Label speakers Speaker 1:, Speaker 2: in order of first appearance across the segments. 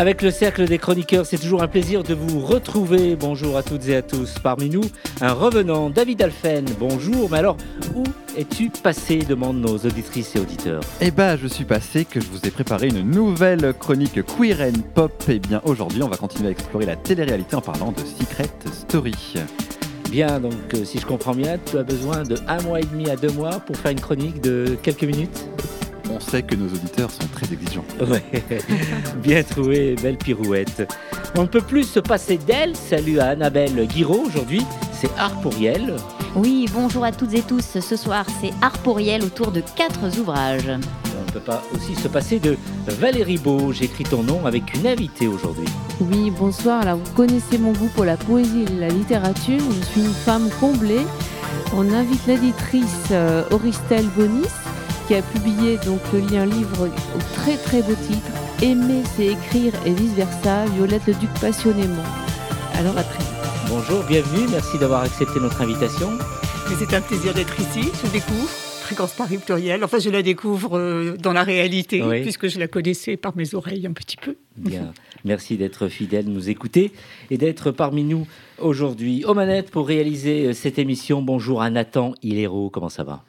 Speaker 1: Avec le cercle des chroniqueurs, c'est toujours un plaisir de vous retrouver. Bonjour à toutes et à tous. Parmi nous, un revenant, David Alphen. Bonjour. Mais alors, où es-tu passé demandent nos auditrices et auditeurs.
Speaker 2: Eh ben, je suis passé que je vous ai préparé une nouvelle chronique queer and pop. Et bien, aujourd'hui, on va continuer à explorer la télé-réalité en parlant de Secret Story.
Speaker 1: Bien, donc euh, si je comprends bien, tu as besoin de un mois et demi à deux mois pour faire une chronique de quelques minutes?
Speaker 2: On sait que nos auditeurs sont très exigeants.
Speaker 1: Ouais, bien trouvé, belle pirouette. On ne peut plus se passer d'elle. Salut à Annabelle Guiraud aujourd'hui. C'est Arporiel.
Speaker 3: Oui, bonjour à toutes et tous. Ce soir, c'est Arporiel autour de quatre ouvrages.
Speaker 1: On ne peut pas aussi se passer de Valérie Beau. J'écris ton nom avec une invitée aujourd'hui.
Speaker 4: Oui, bonsoir. Alors, vous connaissez mon goût pour la poésie et la littérature. Je suis une femme comblée. On invite l'éditrice euh, Auristel Bonis qui a publié donc le lien livre au très très beau titre Aimer c'est écrire et vice versa Violette le Duc passionnément. Alors à très vite.
Speaker 1: Bonjour, bienvenue, merci d'avoir accepté notre invitation.
Speaker 5: C'est un plaisir d'être ici, je découvre Fréquence Paris pluriel. Enfin, je la découvre euh, dans la réalité, puisque je la connaissais par mes oreilles un petit peu.
Speaker 1: Bien, merci d'être fidèle, nous écouter et d'être parmi nous aujourd'hui. Aux manettes pour réaliser euh, cette émission, bonjour à Nathan Hilero, comment ça va?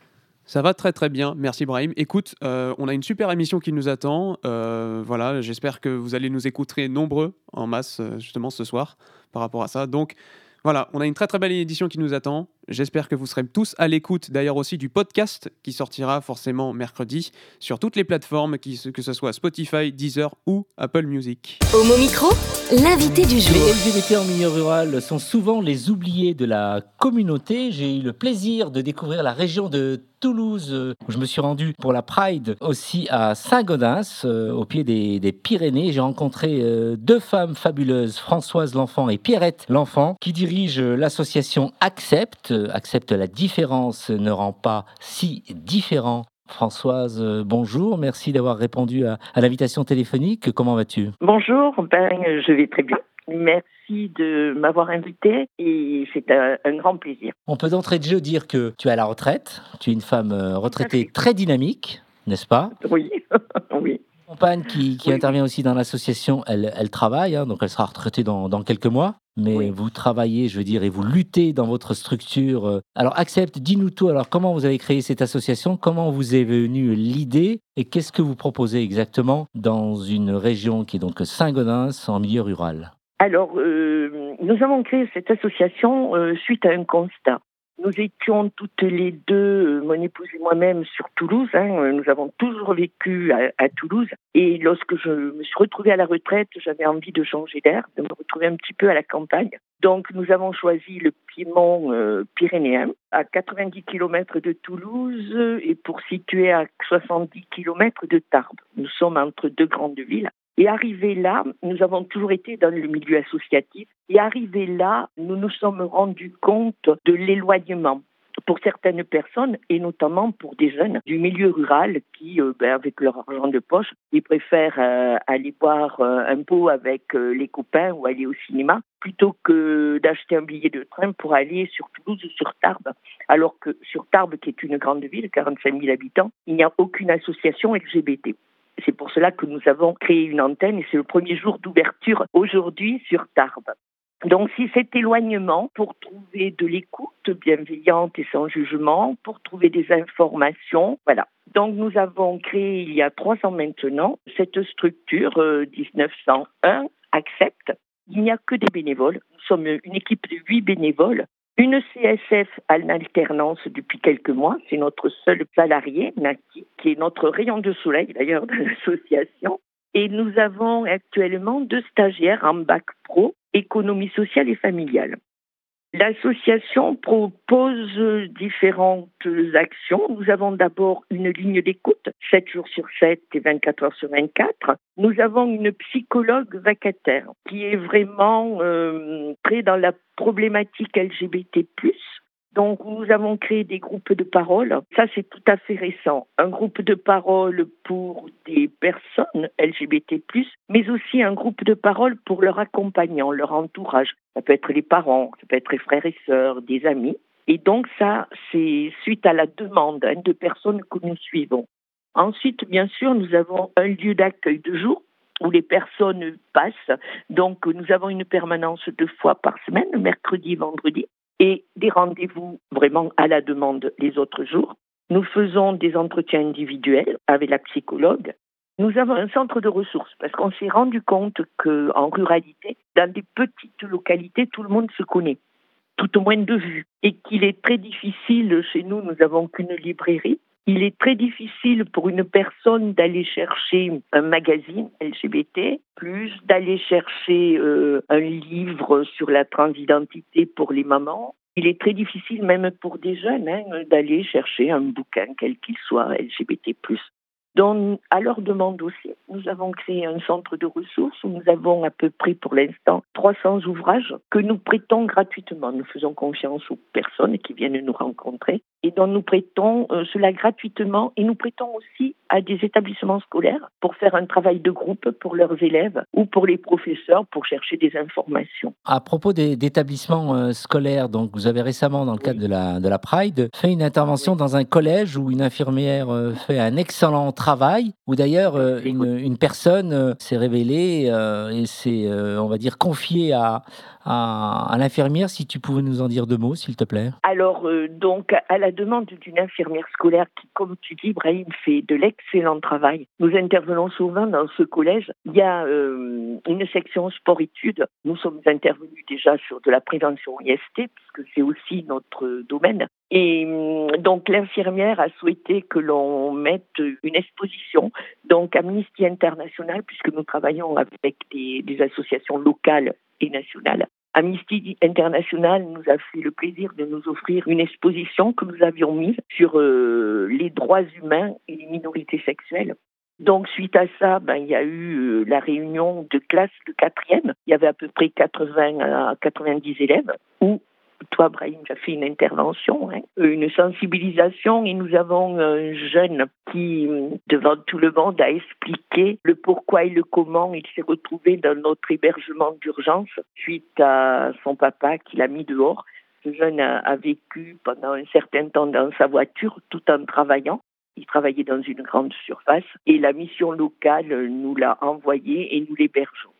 Speaker 6: Ça va très très bien, merci Brahim. Écoute, euh, on a une super émission qui nous attend. Euh, voilà, j'espère que vous allez nous écouter nombreux en masse euh, justement ce soir par rapport à ça. Donc voilà, on a une très très belle édition qui nous attend. J'espère que vous serez tous à l'écoute d'ailleurs aussi du podcast qui sortira forcément mercredi sur toutes les plateformes, que ce soit Spotify, Deezer ou Apple Music.
Speaker 7: Homo Micro, l'invité du jour.
Speaker 1: Les LGBT en milieu rural sont souvent les oubliés de la communauté. J'ai eu le plaisir de découvrir la région de Toulouse, où je me suis rendu pour la Pride, aussi à Saint-Gaudens, euh, au pied des, Pyrénées. J'ai rencontré euh, deux femmes fabuleuses, Françoise L'Enfant et Pierrette L'Enfant, qui dirigent l'association Accept. Accepte la différence ne rend pas si différent. Françoise, euh, bonjour, merci d'avoir répondu à, l'invitation téléphonique. Comment vas-tu?
Speaker 8: Bonjour, ben, je vais très bien. Merci de m'avoir invité et c'est un, grand plaisir.
Speaker 1: On peut d'entrée de jeu dire que tu es à la retraite, tu es une femme euh, retraitée très dynamique, n'est-ce pas?
Speaker 8: Oui, oui.
Speaker 1: Compagne qui, qui intervient aussi dans l'association, elle, elle travaille, hein, donc elle sera retraitée dans, dans quelques mois. Mais vous travaillez, je veux dire, et vous luttez dans votre structure. Euh. Alors, accepte, dis-nous tout. Alors, comment vous avez créé cette association? Comment vous est venue l'idée? Et qu'est-ce que vous proposez exactement dans une région qui est donc Saint-Gaudens, en milieu rural?
Speaker 8: Alors, euh, nous avons créé cette association euh, suite à un constat. Nous étions toutes les deux, euh, mon épouse et moi-même, sur Toulouse. Hein. Nous avons toujours vécu à, Toulouse. Et lorsque je me suis retrouvée à la retraite, j'avais envie de changer d'air, de me retrouver un petit peu à la campagne. Donc nous avons choisi le Piémont pyrénéen, à 90 km de Toulouse et pour situer à 70 km de Tarbes. Nous sommes entre deux grandes villes. Et arrivé là, nous avons toujours été dans le milieu associatif, et arrivé là, nous nous sommes rendus compte de l'éloignement pour certaines personnes et notamment pour des jeunes du milieu rural qui, euh, ben, avec leur argent de poche, ils préfèrent euh, aller boire euh, un pot avec les copains ou aller au cinéma plutôt que d'acheter un billet de train pour aller sur Toulouse ou sur Tarbes. Alors que sur Tarbes, qui est une grande ville, 45 000 habitants, il n'y a aucune association LGBT. C'est pour cela que nous avons créé une antenne et c'est le premier jour d'ouverture aujourd'hui sur Tarbes. Donc, si cet éloignement pour trouver de l'écoute bienveillante et sans jugement, pour trouver des informations, voilà. Donc, nous avons créé il y a trois ans maintenant cette structure 1901 euh, Accepte. Il n'y a que des bénévoles. Nous sommes une équipe de huit bénévoles une CSF à l'alternance depuis quelques mois, c'est notre seul salarié, Naki, qui est notre rayon de soleil d'ailleurs de l'association. Et nous avons actuellement deux stagiaires en bac pro, économie sociale et familiale. L'association propose différentes actions. Nous avons d'abord une ligne d'écoute, 7 jours sur 7 et 24 heures sur 24. Nous avons une psychologue vacataire qui est vraiment euh, très dans la problématique LGBT+. Donc, nous avons créé des groupes de parole. Ça, c'est tout à fait récent. Un groupe de parole pour des personnes LGBT+, mais aussi un groupe de parole pour leurs accompagnants, leur entourage. Ça peut être les parents, ça peut être les frères et sœurs, des amis. Et donc, ça, c'est suite à la demande hein, de personnes que nous suivons. Ensuite, bien sûr, nous avons un lieu d'accueil de jour où les personnes passent. Donc, nous avons une permanence deux fois par semaine, mercredi et vendredi, et des rendez-vous vraiment à la demande les autres jours. Nous faisons des entretiens individuels avec la psychologue. Nous avons un centre de ressources parce qu'on s'est rendu compte qu'en ruralité, dans des petites localités, tout le monde se connaît, tout au moins de vue, et qu'il est très difficile, chez nous, nous n'avons qu'une librairie, il est très difficile pour une personne d'aller chercher un magazine LGBT, plus d'aller chercher euh, un livre sur la transidentité pour les mamans. Il est très difficile même pour des jeunes hein, d'aller chercher un bouquin, quel qu'il soit, LGBT. Donc, à leur demande aussi, nous avons créé un centre de ressources où nous avons à peu près pour l'instant 300 ouvrages que nous prêtons gratuitement. Nous faisons confiance aux personnes qui viennent nous rencontrer et dont nous prêtons euh, cela gratuitement et nous prêtons aussi à des établissements scolaires pour faire un travail de groupe pour leurs élèves ou pour les professeurs pour chercher des informations.
Speaker 1: À propos d'établissements euh, scolaires, donc vous avez récemment dans le cadre de la de la Pride fait une intervention dans un collège où une infirmière euh, fait un excellent travail, où d'ailleurs une, une, personne s'est révélée et s'est on va dire confiée à à, l'infirmière, si tu pouvais nous en dire deux mots, s'il te plaît.
Speaker 8: Alors, euh, donc, à la demande d'une infirmière scolaire qui, comme tu dis, Brahim, fait de l'excellent travail, nous intervenons souvent dans ce collège. Il y a euh, une section sport-études. Nous sommes intervenus déjà sur de la prévention IST, puisque c'est aussi notre domaine. Et hum, donc l'infirmière a souhaité que l'on mette une exposition, donc Amnesty International, puisque nous travaillons avec des associations locales et nationales. Amnesty International nous a fait le plaisir de nous offrir une exposition que nous avions mise sur euh, les droits humains et les minorités sexuelles. Donc, suite à ça, ben, il y a eu euh, la réunion de classe de quatrième. Il y avait à peu près 80 à 90 élèves où toi, Brahim, tu as fait une intervention, hein, une sensibilisation, et nous avons un jeune qui, devant tout le monde, a expliqué le pourquoi et le comment il s'est retrouvé dans notre hébergement d'urgence suite à son papa qui l'a mis dehors. Ce jeune a, vécu pendant un certain temps dans sa voiture tout en travaillant. Il travaillait dans une grande surface et la mission locale nous l'a envoyé et nous l'hébergeons.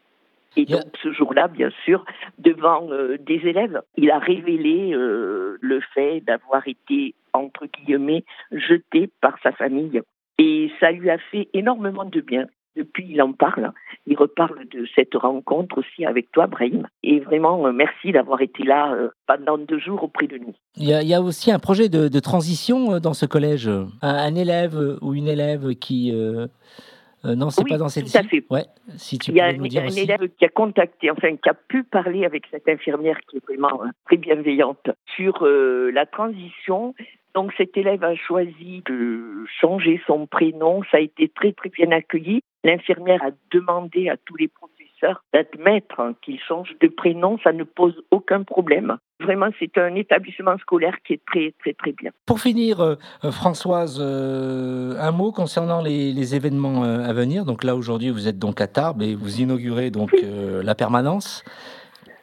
Speaker 8: Et donc ce jour-là, bien sûr, devant euh, des élèves, il a révélé euh, le fait d'avoir été, entre guillemets, jeté par sa famille. Et ça lui a fait énormément de bien. Depuis, il en parle. Il reparle de cette rencontre aussi avec toi, Brahim. Et vraiment, euh, merci d'avoir été là pendant deux jours auprès de nous.
Speaker 1: Il y a, aussi un projet de, transition dans ce collège. Un, élève ou une élève qui euh, non, c'est pas dans cette
Speaker 8: tout à fait.
Speaker 1: Ouais, si tu
Speaker 8: Il y a un, élève qui a contacté, enfin qui a pu parler avec cette infirmière qui est vraiment euh, très bienveillante sur euh, la transition. Donc cet élève a choisi de changer son prénom. Ça a été très très bien accueilli. L'infirmière a demandé à tous les professeurs d'admettre qu'il change de prénom, ça ne pose aucun problème. Vraiment, c'est un établissement scolaire qui est très, très, très bien.
Speaker 1: Pour finir, euh, euh, Françoise, euh, un mot concernant les, événements à venir. Donc là, aujourd'hui, vous êtes donc à Tarbes et vous inaugurez donc la permanence.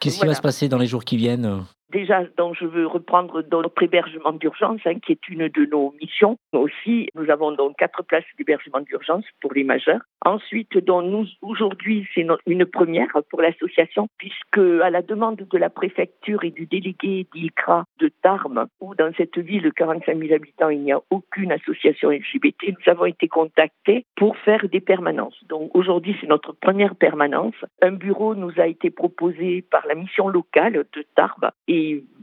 Speaker 1: Qu'est-ce qui va se passer dans les jours qui viennent
Speaker 8: Déjà, donc, je veux reprendre notre hébergement d'urgence, hein, qui est une de nos missions. Aussi, nous avons donc quatre places d'hébergement d'urgence pour les majeurs. Ensuite, donc, nous, aujourd'hui, c'est une première pour l'association, puisque à la demande de la préfecture et du délégué d'ICRA de Tarbes, où dans cette ville de 45 000 habitants, il n'y a aucune association LGBT, nous avons été contactés pour faire des permanences. Donc, aujourd'hui, c'est notre première permanence. Un bureau nous a été proposé par la mission locale de Tarbes et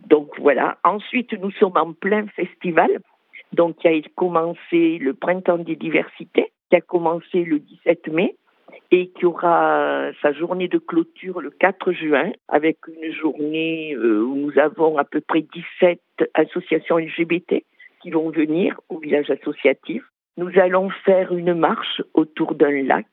Speaker 8: donc voilà. Ensuite, nous sommes en plein festival, donc qui a commencé le printemps des diversités, qui a commencé le 17 mai et qui aura sa journée de clôture le 4 juin avec une journée euh, où nous avons à peu près 17 associations LGBT qui vont venir au village associatif. Nous allons faire une marche autour d'un lac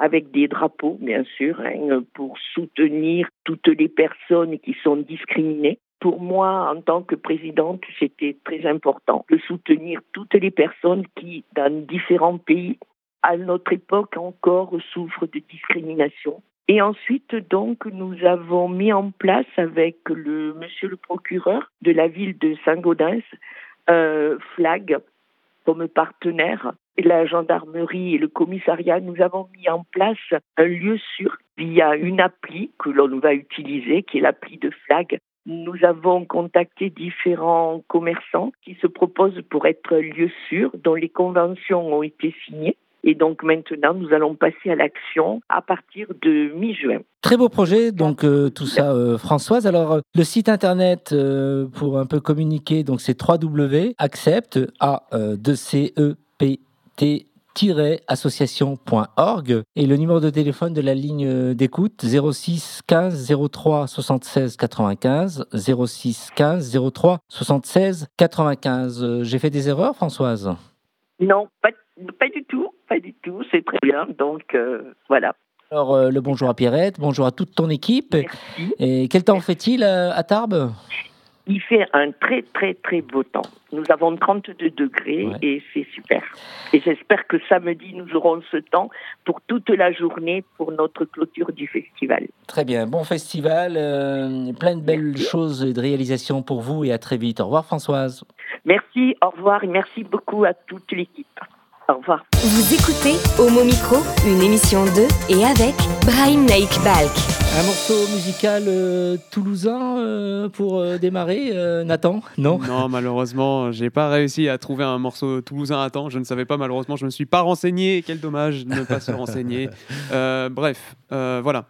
Speaker 8: avec des drapeaux, bien sûr, hein, pour soutenir toutes les personnes qui sont discriminées. pour moi, en tant que présidente, c'était très important de soutenir toutes les personnes qui, dans différents pays, à notre époque encore, souffrent de discrimination. Et ensuite, donc, nous avons mis en place avec le monsieur le procureur de la ville de Saint-Gaudens un flag comme partenaire. La gendarmerie et le commissariat, nous avons mis en place un lieu sûr via une appli que l'on va utiliser, qui est l'appli de flag. Nous avons contacté différents commerçants qui se proposent pour être lieu sûr, dont les conventions ont été signées. Et donc maintenant, nous allons passer à l'action à partir de mi-juin.
Speaker 1: Très beau projet, donc euh, tout ça, euh, Françoise. Alors, euh, le site internet pour un peu communiquer, donc c'est www.accept, a 2 c e p association.org et le numéro de téléphone de la ligne d'écoute 06 15 03 76 95 06 15 03 76 95. J'ai fait des erreurs, Françoise?
Speaker 8: Non, pas, pas du tout pas du tout, c'est très bien. Donc euh, voilà.
Speaker 1: Alors euh, le bonjour à Pierrette, bonjour à toute ton équipe.
Speaker 8: Merci.
Speaker 1: Et quel temps fait-il euh, à Tarbes?
Speaker 8: Il fait un très très très beau temps. Nous avons 32 degrés et c'est super. Et j'espère que samedi, nous aurons ce temps pour toute la journée pour notre clôture du festival.
Speaker 1: Très bien, bon festival, plein de belles choses et de réalisations pour vous et à très vite. Au revoir Françoise.
Speaker 8: Merci, au revoir et merci beaucoup à toute l'équipe. Au revoir.
Speaker 7: Vous écoutez Homo Micro, une émission de et avec Brahim Naik Balk.
Speaker 1: Un morceau musical euh, toulousain euh, pour euh, démarrer, Nathan Non?
Speaker 6: Non, malheureusement, j'ai pas réussi à trouver un morceau toulousain à temps. Je ne savais pas, malheureusement, je me suis pas renseigné. Quel dommage de ne pas se renseigner. bref, voilà.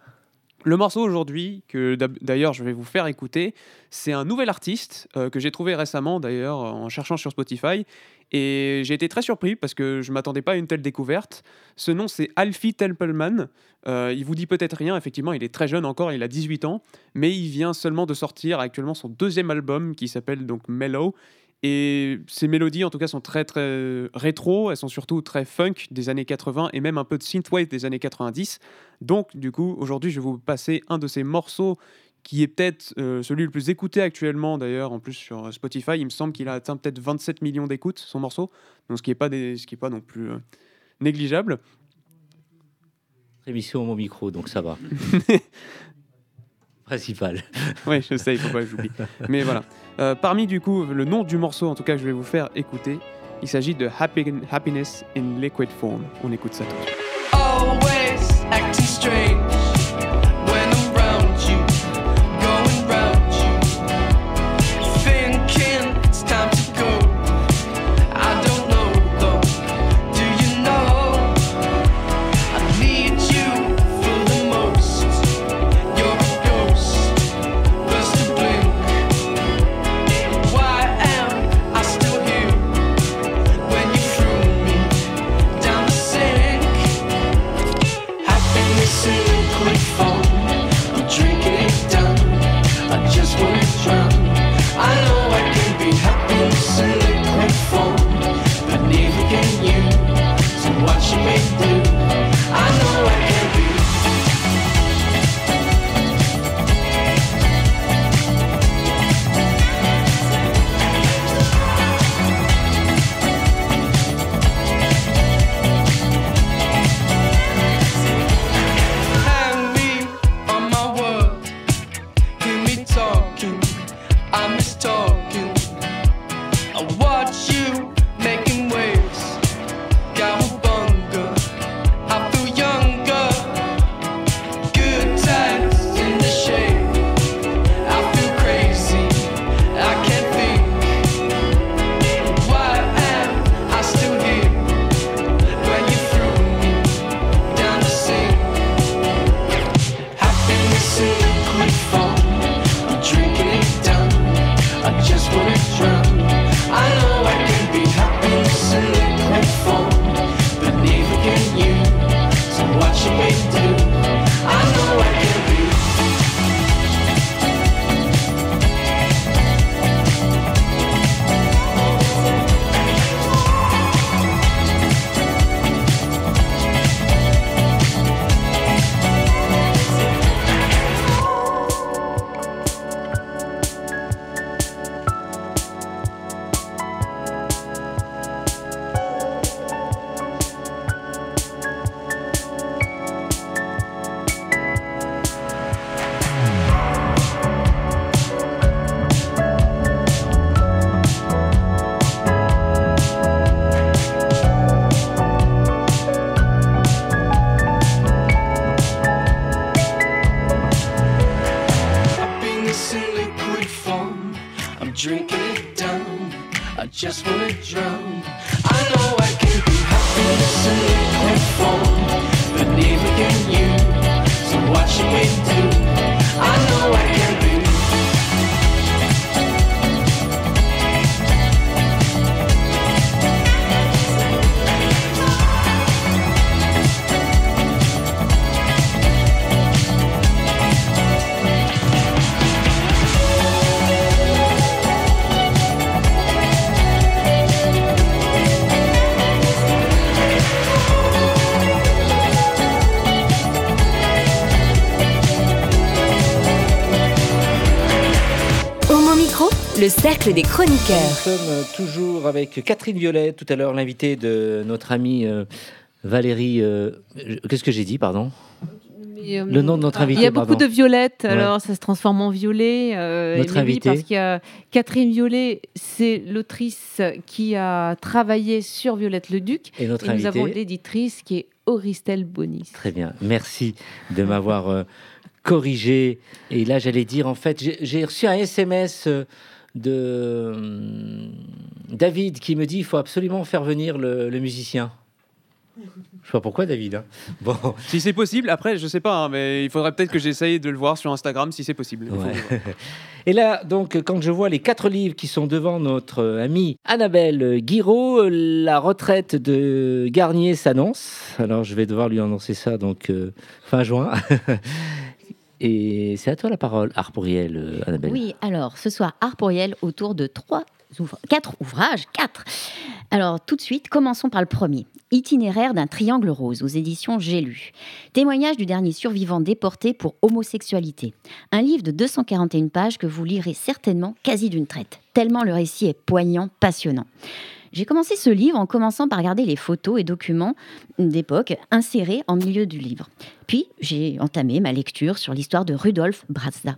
Speaker 6: Le morceau aujourd'hui, que d'ailleurs je vais vous faire écouter, c'est un nouvel artiste que j'ai trouvé récemment d'ailleurs en cherchant sur Spotify. Et j'ai été très surpris parce que je ne m'attendais pas à une telle découverte. Ce nom, c'est Alfie Templeman. Euh, il vous dit peut-être rien, effectivement, il est très jeune encore, il a 18 ans, mais il vient seulement de sortir actuellement son deuxième album qui s'appelle donc Mellow. Et ses mélodies, en tout cas, sont très très rétro, elles sont surtout très funk des années 80 et même un peu de synthwave des années 90. Donc, du coup, aujourd'hui, je vais vous passer un de ces morceaux qui est peut-être euh, celui le plus écouté actuellement d'ailleurs, en plus sur Spotify. Il me semble qu'il a atteint peut-être 27 millions d'écoutes, son morceau, donc ce qui n'est pas, des, ce qui est pas non plus euh, négligeable.
Speaker 1: Émission au micro, donc ça va. Principal.
Speaker 6: oui, je sais, il faut pas que j'oublie. Mais voilà. Euh, parmi du coup le nom du morceau, en tout cas, que je vais vous faire écouter, il s'agit de Happiness in Liquid Form. On écoute ça tout de suite. Always acting strange.
Speaker 7: Cercle des chroniqueurs.
Speaker 1: Nous sommes toujours avec Catherine Violet, tout à l'heure l'invitée de notre amie euh, Valérie. euh, Qu'est-ce que j'ai dit, pardon?
Speaker 4: Mais, euh,
Speaker 1: Le nom de notre invité.
Speaker 4: Il y a beaucoup
Speaker 1: pardon.
Speaker 4: de violettes,
Speaker 1: Ouais.
Speaker 4: alors ça se transforme en violet. euh,
Speaker 1: Notre
Speaker 4: mais oui,
Speaker 1: invitée.
Speaker 4: parce qu'il y a Catherine Violet, c'est l'autrice qui a travaillé sur Violette le Duc.
Speaker 1: Et notre
Speaker 4: Et nous
Speaker 1: invitée.
Speaker 4: avons l'éditrice qui est Auristel Bonis.
Speaker 1: Très bien, merci de m'avoir euh, corrigé. Et là, j'allais dire, en fait, j'ai- j'ai reçu un SMS euh, de hum, David qui me dit il faut absolument faire venir le, le musicien. Je sais pas pourquoi, David. hein. Bon,
Speaker 6: Si c'est possible, après, je sais pas, hein, mais il faudrait peut-être que j'essaye de le voir sur Instagram si c'est possible.
Speaker 1: Ouais. Et là, donc, quand je vois les quatre livres qui sont devant notre euh, amie Annabelle Guiraud, euh, la retraite de Garnier s'annonce. Alors, je vais devoir lui annoncer ça donc euh, fin juin. Et c'est à toi la parole, Arpouriel, euh, Annabelle.
Speaker 3: Oui, alors ce soir, art autour de trois quatre ouvrages, quatre. Alors tout de suite, commençons par le premier. Itinéraire d'un triangle rose aux éditions J'ai lu. Témoignage du dernier survivant déporté pour homosexualité. Un livre de 241 pages que vous lirez certainement quasi d'une traite, tellement le récit est poignant, passionnant. J'ai commencé ce livre en commençant par regarder les photos et documents d'époque insérés en milieu du livre. Puis j'ai entamé ma lecture sur l'histoire de Rudolf Brazda,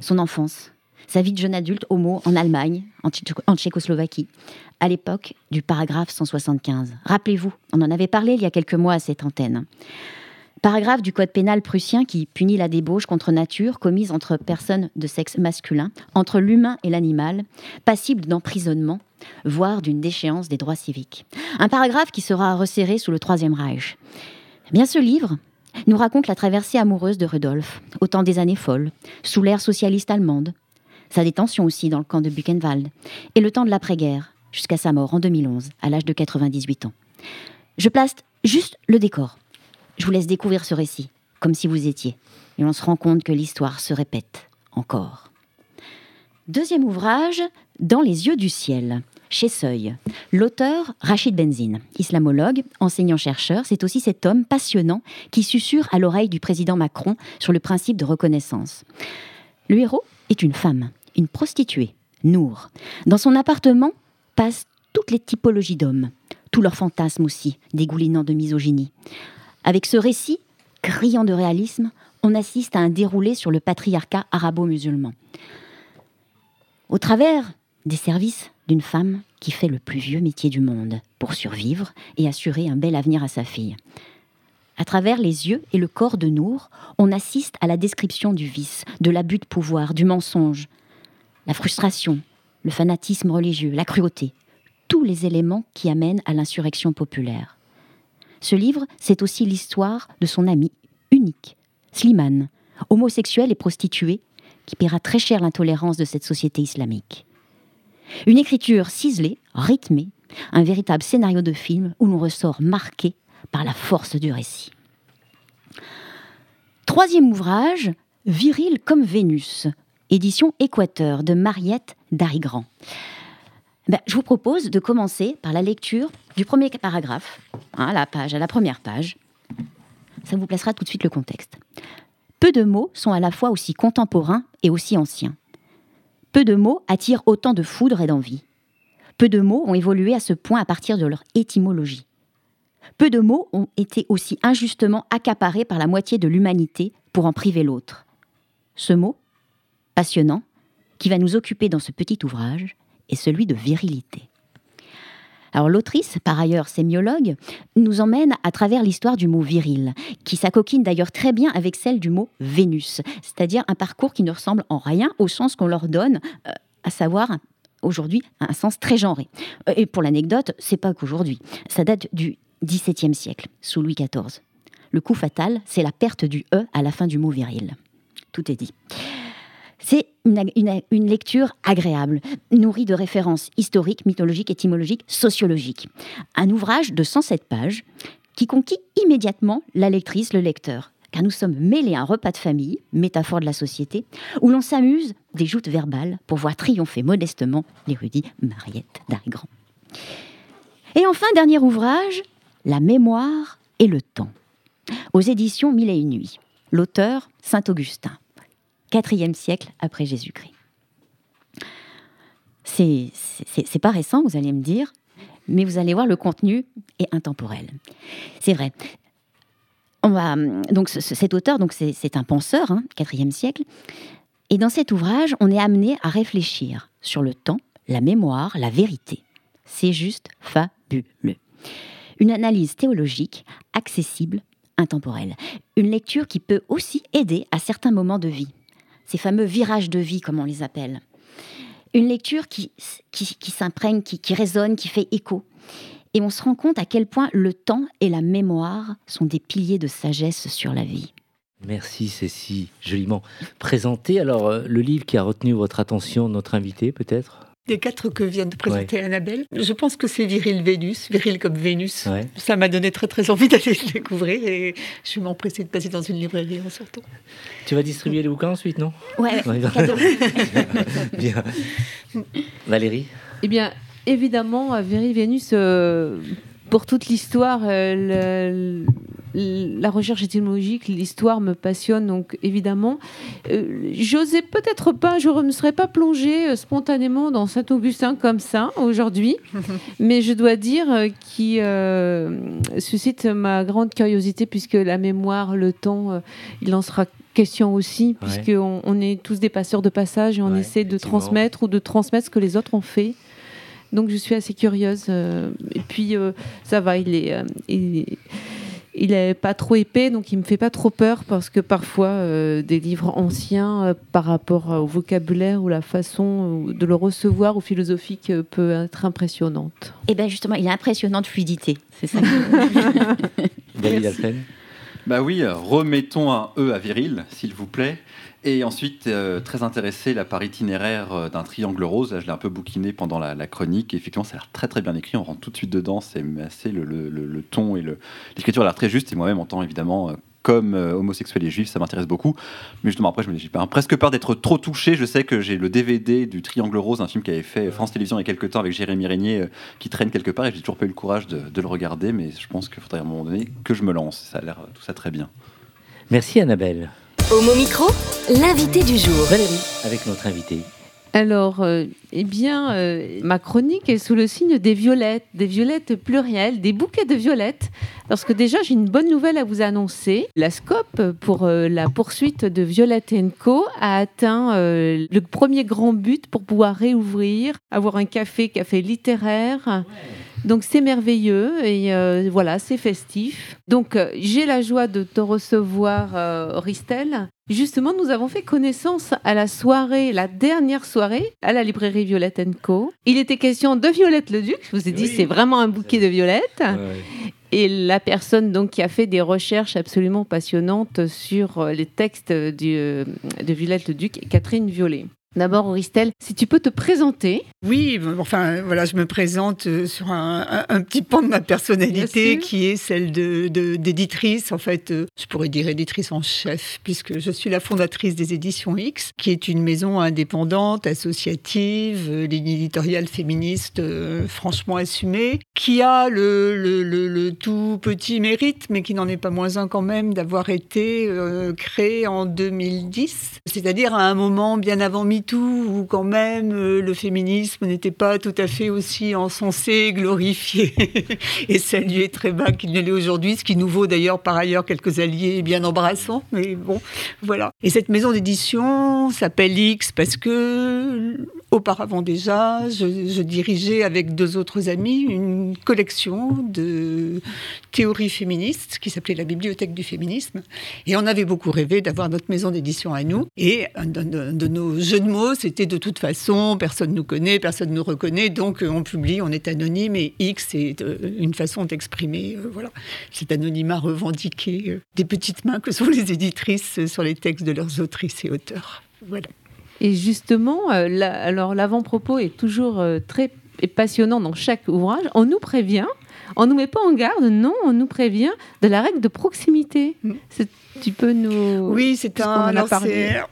Speaker 3: son enfance, sa vie de jeune adulte homo en Allemagne, en, en Tchécoslovaquie, à l'époque du paragraphe 175. Rappelez-vous, on en avait parlé il y a quelques mois à cette antenne. Paragraphe du code pénal prussien qui punit la débauche contre nature commise entre personnes de sexe masculin, entre l'humain et l'animal, passible d'emprisonnement, voire d'une déchéance des droits civiques. Un paragraphe qui sera resserré sous le Troisième Reich. Eh Bien ce livre nous raconte la traversée amoureuse de Rudolf, au temps des années folles, sous l'ère socialiste allemande, sa détention aussi dans le camp de Buchenwald, et le temps de l'après-guerre, jusqu'à sa mort en 2011, à l'âge de 98 ans. Je place juste le décor. Je vous laisse découvrir ce récit, comme si vous étiez, et on se rend compte que l'histoire se répète encore. Deuxième ouvrage, Dans les yeux du ciel, chez Seuil. L'auteur, Rachid Benzine, islamologue, enseignant-chercheur, c'est aussi cet homme passionnant qui susurre à l'oreille du président Macron sur le principe de reconnaissance. Le héros est une femme, une prostituée, Nour. Dans son appartement passent toutes les typologies d'hommes, tous leurs fantasmes aussi, dégoulinant de misogynie. Avec ce récit, criant de réalisme, on assiste à un déroulé sur le patriarcat arabo-musulman. Au travers des services d'une femme qui fait le plus vieux métier du monde pour survivre et assurer un bel avenir à sa fille. À travers les yeux et le corps de Nour, on assiste à la description du vice, de l'abus de pouvoir, du mensonge, la frustration, le fanatisme religieux, la cruauté, tous les éléments qui amènent à l'insurrection populaire. Ce livre, c'est aussi l'histoire de son ami unique, Slimane, homosexuel et prostitué, qui paiera très cher l'intolérance de cette société islamique. Une écriture ciselée, rythmée, un véritable scénario de film où l'on ressort marqué par la force du récit. Troisième ouvrage, Viril comme Vénus, édition Équateur de Mariette Darigrand. Ben, je vous propose de commencer par la lecture du premier paragraphe, hein, à la page, à la première page. Ça vous placera tout de suite le contexte. Peu de mots sont à la fois aussi contemporains et aussi anciens. Peu de mots attirent autant de foudre et d'envie. Peu de mots ont évolué à ce point à partir de leur étymologie. Peu de mots ont été aussi injustement accaparés par la moitié de l'humanité pour en priver l'autre. Ce mot, passionnant, qui va nous occuper dans ce petit ouvrage, est celui de virilité. Alors l'autrice, par ailleurs sémiologue, nous emmène à travers l'histoire du mot viril, qui s'acoquine d'ailleurs très bien avec celle du mot Vénus, c'est-à-dire un parcours qui ne ressemble en rien au sens qu'on leur donne, euh, à savoir aujourd'hui un sens très genré. Euh, Et pour l'anecdote, c'est pas qu'aujourd'hui. Ça date du XVIIe siècle, sous Louis XIV. Le coup fatal, c'est la perte du E à la fin du mot viril. Tout est dit. C'est une, lecture agréable, nourrie de références historiques, mythologiques, étymologiques, sociologiques. Un ouvrage de 107 pages qui conquit immédiatement la lectrice, le lecteur. Car nous sommes mêlés à un repas de famille, métaphore de la société, où l'on s'amuse des joutes verbales pour voir triompher modestement l'érudit Mariette d'Arigrand. Et enfin, dernier ouvrage, La mémoire et le temps, aux éditions Mille et une nuits. L'auteur, Saint Augustin, 4e siècle après Jésus-Christ. C'est pas récent, vous allez me dire, mais vous allez voir, le contenu est intemporel. C'est vrai. On va, donc ce- ce- cet auteur, c'est un penseur, hein, 4e siècle, et dans cet ouvrage, on est amené à réfléchir sur le temps, la mémoire, la vérité. C'est juste fabuleux. Une analyse théologique accessible, intemporelle. Une lecture qui peut aussi aider à certains moments de vie. Ces fameux virages de vie, comme on les appelle. Une lecture qui, qui, qui s'imprègne, qui, qui résonne, qui fait écho. Et on se rend compte à quel point le temps et la mémoire sont des piliers de sagesse sur la vie.
Speaker 1: Merci, c'est si joliment présenté. Alors, euh, le livre qui a retenu votre attention, notre invité, peut-être?
Speaker 5: Des quatre que vient de présenter Annabelle, je pense que c'est Viril Vénus, Viril comme Vénus.
Speaker 1: Ouais.
Speaker 5: Ça m'a donné très très envie d'aller le découvrir et je vais m'empresser de passer dans une librairie en sortant.
Speaker 1: Tu vas distribuer les bouquins ensuite, non?
Speaker 3: Ouais.
Speaker 1: Bien. Valérie?
Speaker 4: Eh bien, évidemment, euh, Véry Vénus, euh, pour toute l'histoire, euh, la recherche étymologique, l'histoire me passionne, donc évidemment. Euh, J'osais peut-être pas, je ne me serais pas plongée euh, spontanément dans Saint-Augustin comme ça aujourd'hui, mais je dois dire qu'il euh, suscite ma grande curiosité puisque la mémoire, le temps, il en sera question aussi,
Speaker 1: Ouais.
Speaker 4: puisqu'on on est tous des passeurs de passage et on
Speaker 1: Ouais,
Speaker 4: essaie de transmettre ou de transmettre ce que les autres ont fait. Donc je suis assez curieuse. euh, et puis euh, ça va, il est, euh, il, il est pas trop épais, donc il me fait pas trop peur parce que parfois euh, des livres anciens euh, par rapport au vocabulaire ou la façon euh, de le recevoir ou philosophique euh, peut être impressionnante.
Speaker 3: Et bien justement, il a impressionnante fluidité. C'est ça.
Speaker 1: Alphen
Speaker 2: Bah oui, remettons un E à viril, s'il vous plaît. Et ensuite, euh, très intéressé là, par itinéraire euh, d'un triangle rose. Là, je l'ai un peu bouquiné pendant la, la chronique. Et effectivement, ça a l'air très très bien écrit. On rentre tout de suite dedans. C'est assez le, ton et l'écriture a l'air très juste. Et moi-même, en tant évidemment, euh, comme homosexuel et juif, ça m'intéresse beaucoup. Mais justement, après, je me dis, j'ai pas- presque peur d'être trop touché. Je sais que j'ai le DVD du Triangle Rose, un film qui avait fait France Télévisions il y a quelques temps avec Jérémy Régnier, qui traîne quelque part. Et j'ai toujours pas eu le courage de, de le regarder. Mais je pense qu'il faudrait à un moment donné que je me lance. Ça a l'air tout ça très bien.
Speaker 1: Merci Annabelle.
Speaker 7: Homo Micro, l'invité du jour.
Speaker 1: Valérie, avec notre invité.
Speaker 4: Alors, euh, eh bien, euh, ma chronique est sous le signe des violettes, des violettes plurielles, des bouquets de violettes. Parce que déjà, j'ai une bonne nouvelle à vous annoncer. La SCOP, pour euh, la poursuite de Violette Co, a atteint euh, le premier grand but pour pouvoir réouvrir, avoir un café, café littéraire. Donc c'est merveilleux et euh, voilà, c'est festif. Donc euh, j'ai la joie de te recevoir, euh, Ristel. Justement, nous avons fait connaissance à la soirée, la dernière soirée, à la librairie Violette Co. Il était question de Violette le Duc. Je vous ai dit, c'est vraiment un bouquet de violettes. Et la personne donc qui a fait des recherches absolument passionnantes sur les textes du, de Violette le Duc, Catherine Violet. D'abord, Auristel, si tu peux te présenter.
Speaker 5: Oui, enfin voilà, je me présente euh, sur un, petit pan de ma personnalité qui est celle de de- d'éditrice. en fait, euh, je pourrais dire éditrice en chef, puisque je suis la fondatrice des Éditions X, qui est une maison indépendante, associative, euh, ligne éditoriale féministe euh, franchement assumée, qui a le, le- le- le tout petit mérite, mais qui n'en est pas moins un quand même, d'avoir été euh, créée en 2010, c'est-à-dire à un moment bien avant MeToo, où quand même euh, le féminisme n'était pas tout à fait aussi encensé, glorifié et salué très bas qu'il ne l'est aujourd'hui, ce qui nous vaut d'ailleurs par ailleurs quelques alliés bien embrassants, mais bon, voilà. Et cette maison d'édition s'appelle X parce que auparavant déjà, je, dirigeais avec deux autres amis une collection de théories féministes qui s'appelait la Bibliothèque du féminisme. Et on avait beaucoup rêvé d'avoir notre maison d'édition à nous. Et un de, nos jeux de mots, c'était de toute façon, personne nous connaît, personne nous reconnaît, donc euh, on publie, on est anonyme et X c'est euh, une façon d'exprimer euh, voilà, cet anonymat revendiqué des petites mains que sont les éditrices sur les textes de leurs autrices et auteurs. Voilà.
Speaker 4: Et justement, euh, la- alors l'avant-propos est toujours euh, très passionnant dans chaque ouvrage. On nous prévient, on nous met pas en garde, non, on nous prévient de la règle de proximité.
Speaker 5: Mm.
Speaker 4: C'est- Tu peux nous.
Speaker 5: Oui, c'est un.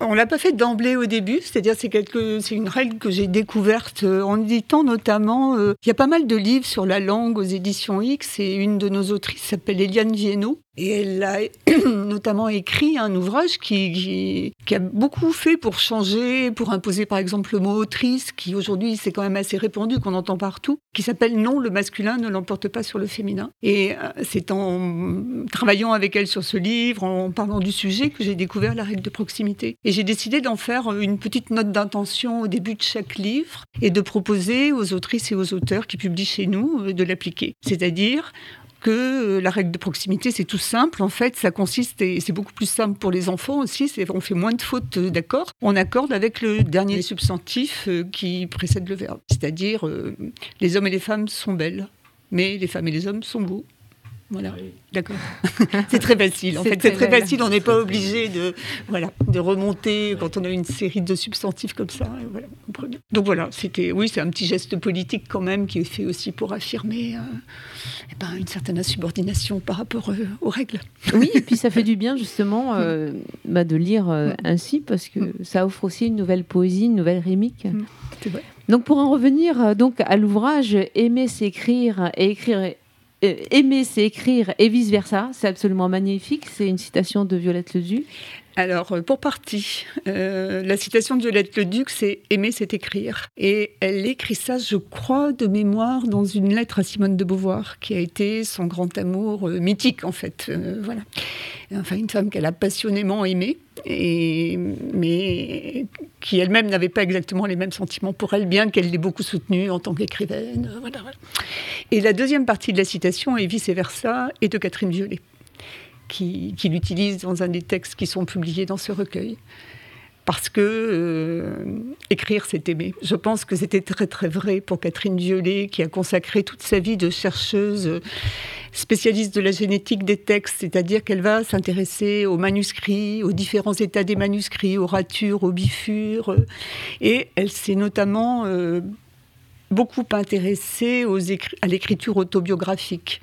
Speaker 5: on l'a pas fait d'emblée au début, c'est-à-dire c'est quelque, c'est une règle que j'ai découverte euh, en éditant notamment. euh, Il y a pas mal de livres sur la langue aux éditions X et une de nos autrices s'appelle Eliane Viennot et elle a notamment écrit un ouvrage qui, qui, qui a beaucoup fait pour changer, pour imposer par exemple le mot autrice, qui aujourd'hui c'est quand même assez répandu, qu'on entend partout, qui s'appelle Non, le masculin ne l'emporte pas sur le féminin. Et euh, c'est en travaillant avec elle sur ce livre, en parlant du sujet, que j'ai découvert la règle de proximité. Et j'ai décidé d'en faire une petite note d'intention au début de chaque livre et de proposer aux autrices et aux auteurs qui publient chez nous euh, de l'appliquer. C'est-à-dire que euh, la règle de proximité, c'est tout simple. En fait, ça consiste, et c'est beaucoup plus simple pour les enfants aussi, on fait moins de fautes euh, d'accord. On accorde avec le dernier substantif qui précède le verbe. C'est-à-dire, les hommes et les femmes sont belles, mais les femmes et les hommes sont beaux. Voilà, d'accord. c'est très facile. En
Speaker 4: C'est
Speaker 5: fait,
Speaker 4: très
Speaker 5: c'est très
Speaker 4: belle.
Speaker 5: facile. On n'est pas obligé de, voilà, de remonter quand on a une série de substantifs comme ça. voilà, Donc voilà, c'était, oui, c'est un petit geste politique quand même qui est fait aussi pour affirmer euh, eh ben, une certaine insubordination par rapport euh, aux règles.
Speaker 4: Oui, et puis ça fait du bien justement euh, bah, de lire euh,
Speaker 5: Mm.
Speaker 4: ainsi parce que ça offre aussi une nouvelle poésie, une nouvelle rémique.
Speaker 5: Mm, c'est vrai.
Speaker 4: Donc pour en revenir donc à l'ouvrage Aimer c'est écrire et écrire aimer c'est écrire et vice versa, c'est absolument magnifique. C'est une citation de Violette Leduc.
Speaker 5: Alors, euh, pour partie, euh, la citation de Violette Leduc, c'est Aimer, c'est écrire. Et elle écrit ça, je crois, de mémoire, dans une lettre à Simone de Beauvoir, qui a été son grand amour euh, mythique, en fait. Voilà. Enfin, une femme qu'elle a passionnément aimée, et, mais qui elle-même n'avait pas exactement les mêmes sentiments pour elle, bien qu'elle l'ait beaucoup soutenue en tant qu'écrivaine. Voilà. Et la deuxième partie de la citation, et vice-versa, est de Catherine Violet qui, qui l'utilise dans un des textes qui sont publiés dans ce recueil. Parce que euh, écrire, c'est aimer. Je pense que c'était très très vrai pour Catherine Violet, qui a consacré toute sa vie de chercheuse euh, spécialiste de la génétique des textes, c'est-à-dire qu'elle va s'intéresser aux manuscrits, aux différents états des manuscrits, aux ratures, aux bifures, et elle s'est notamment euh, beaucoup intéressée aux à l'écriture autobiographique,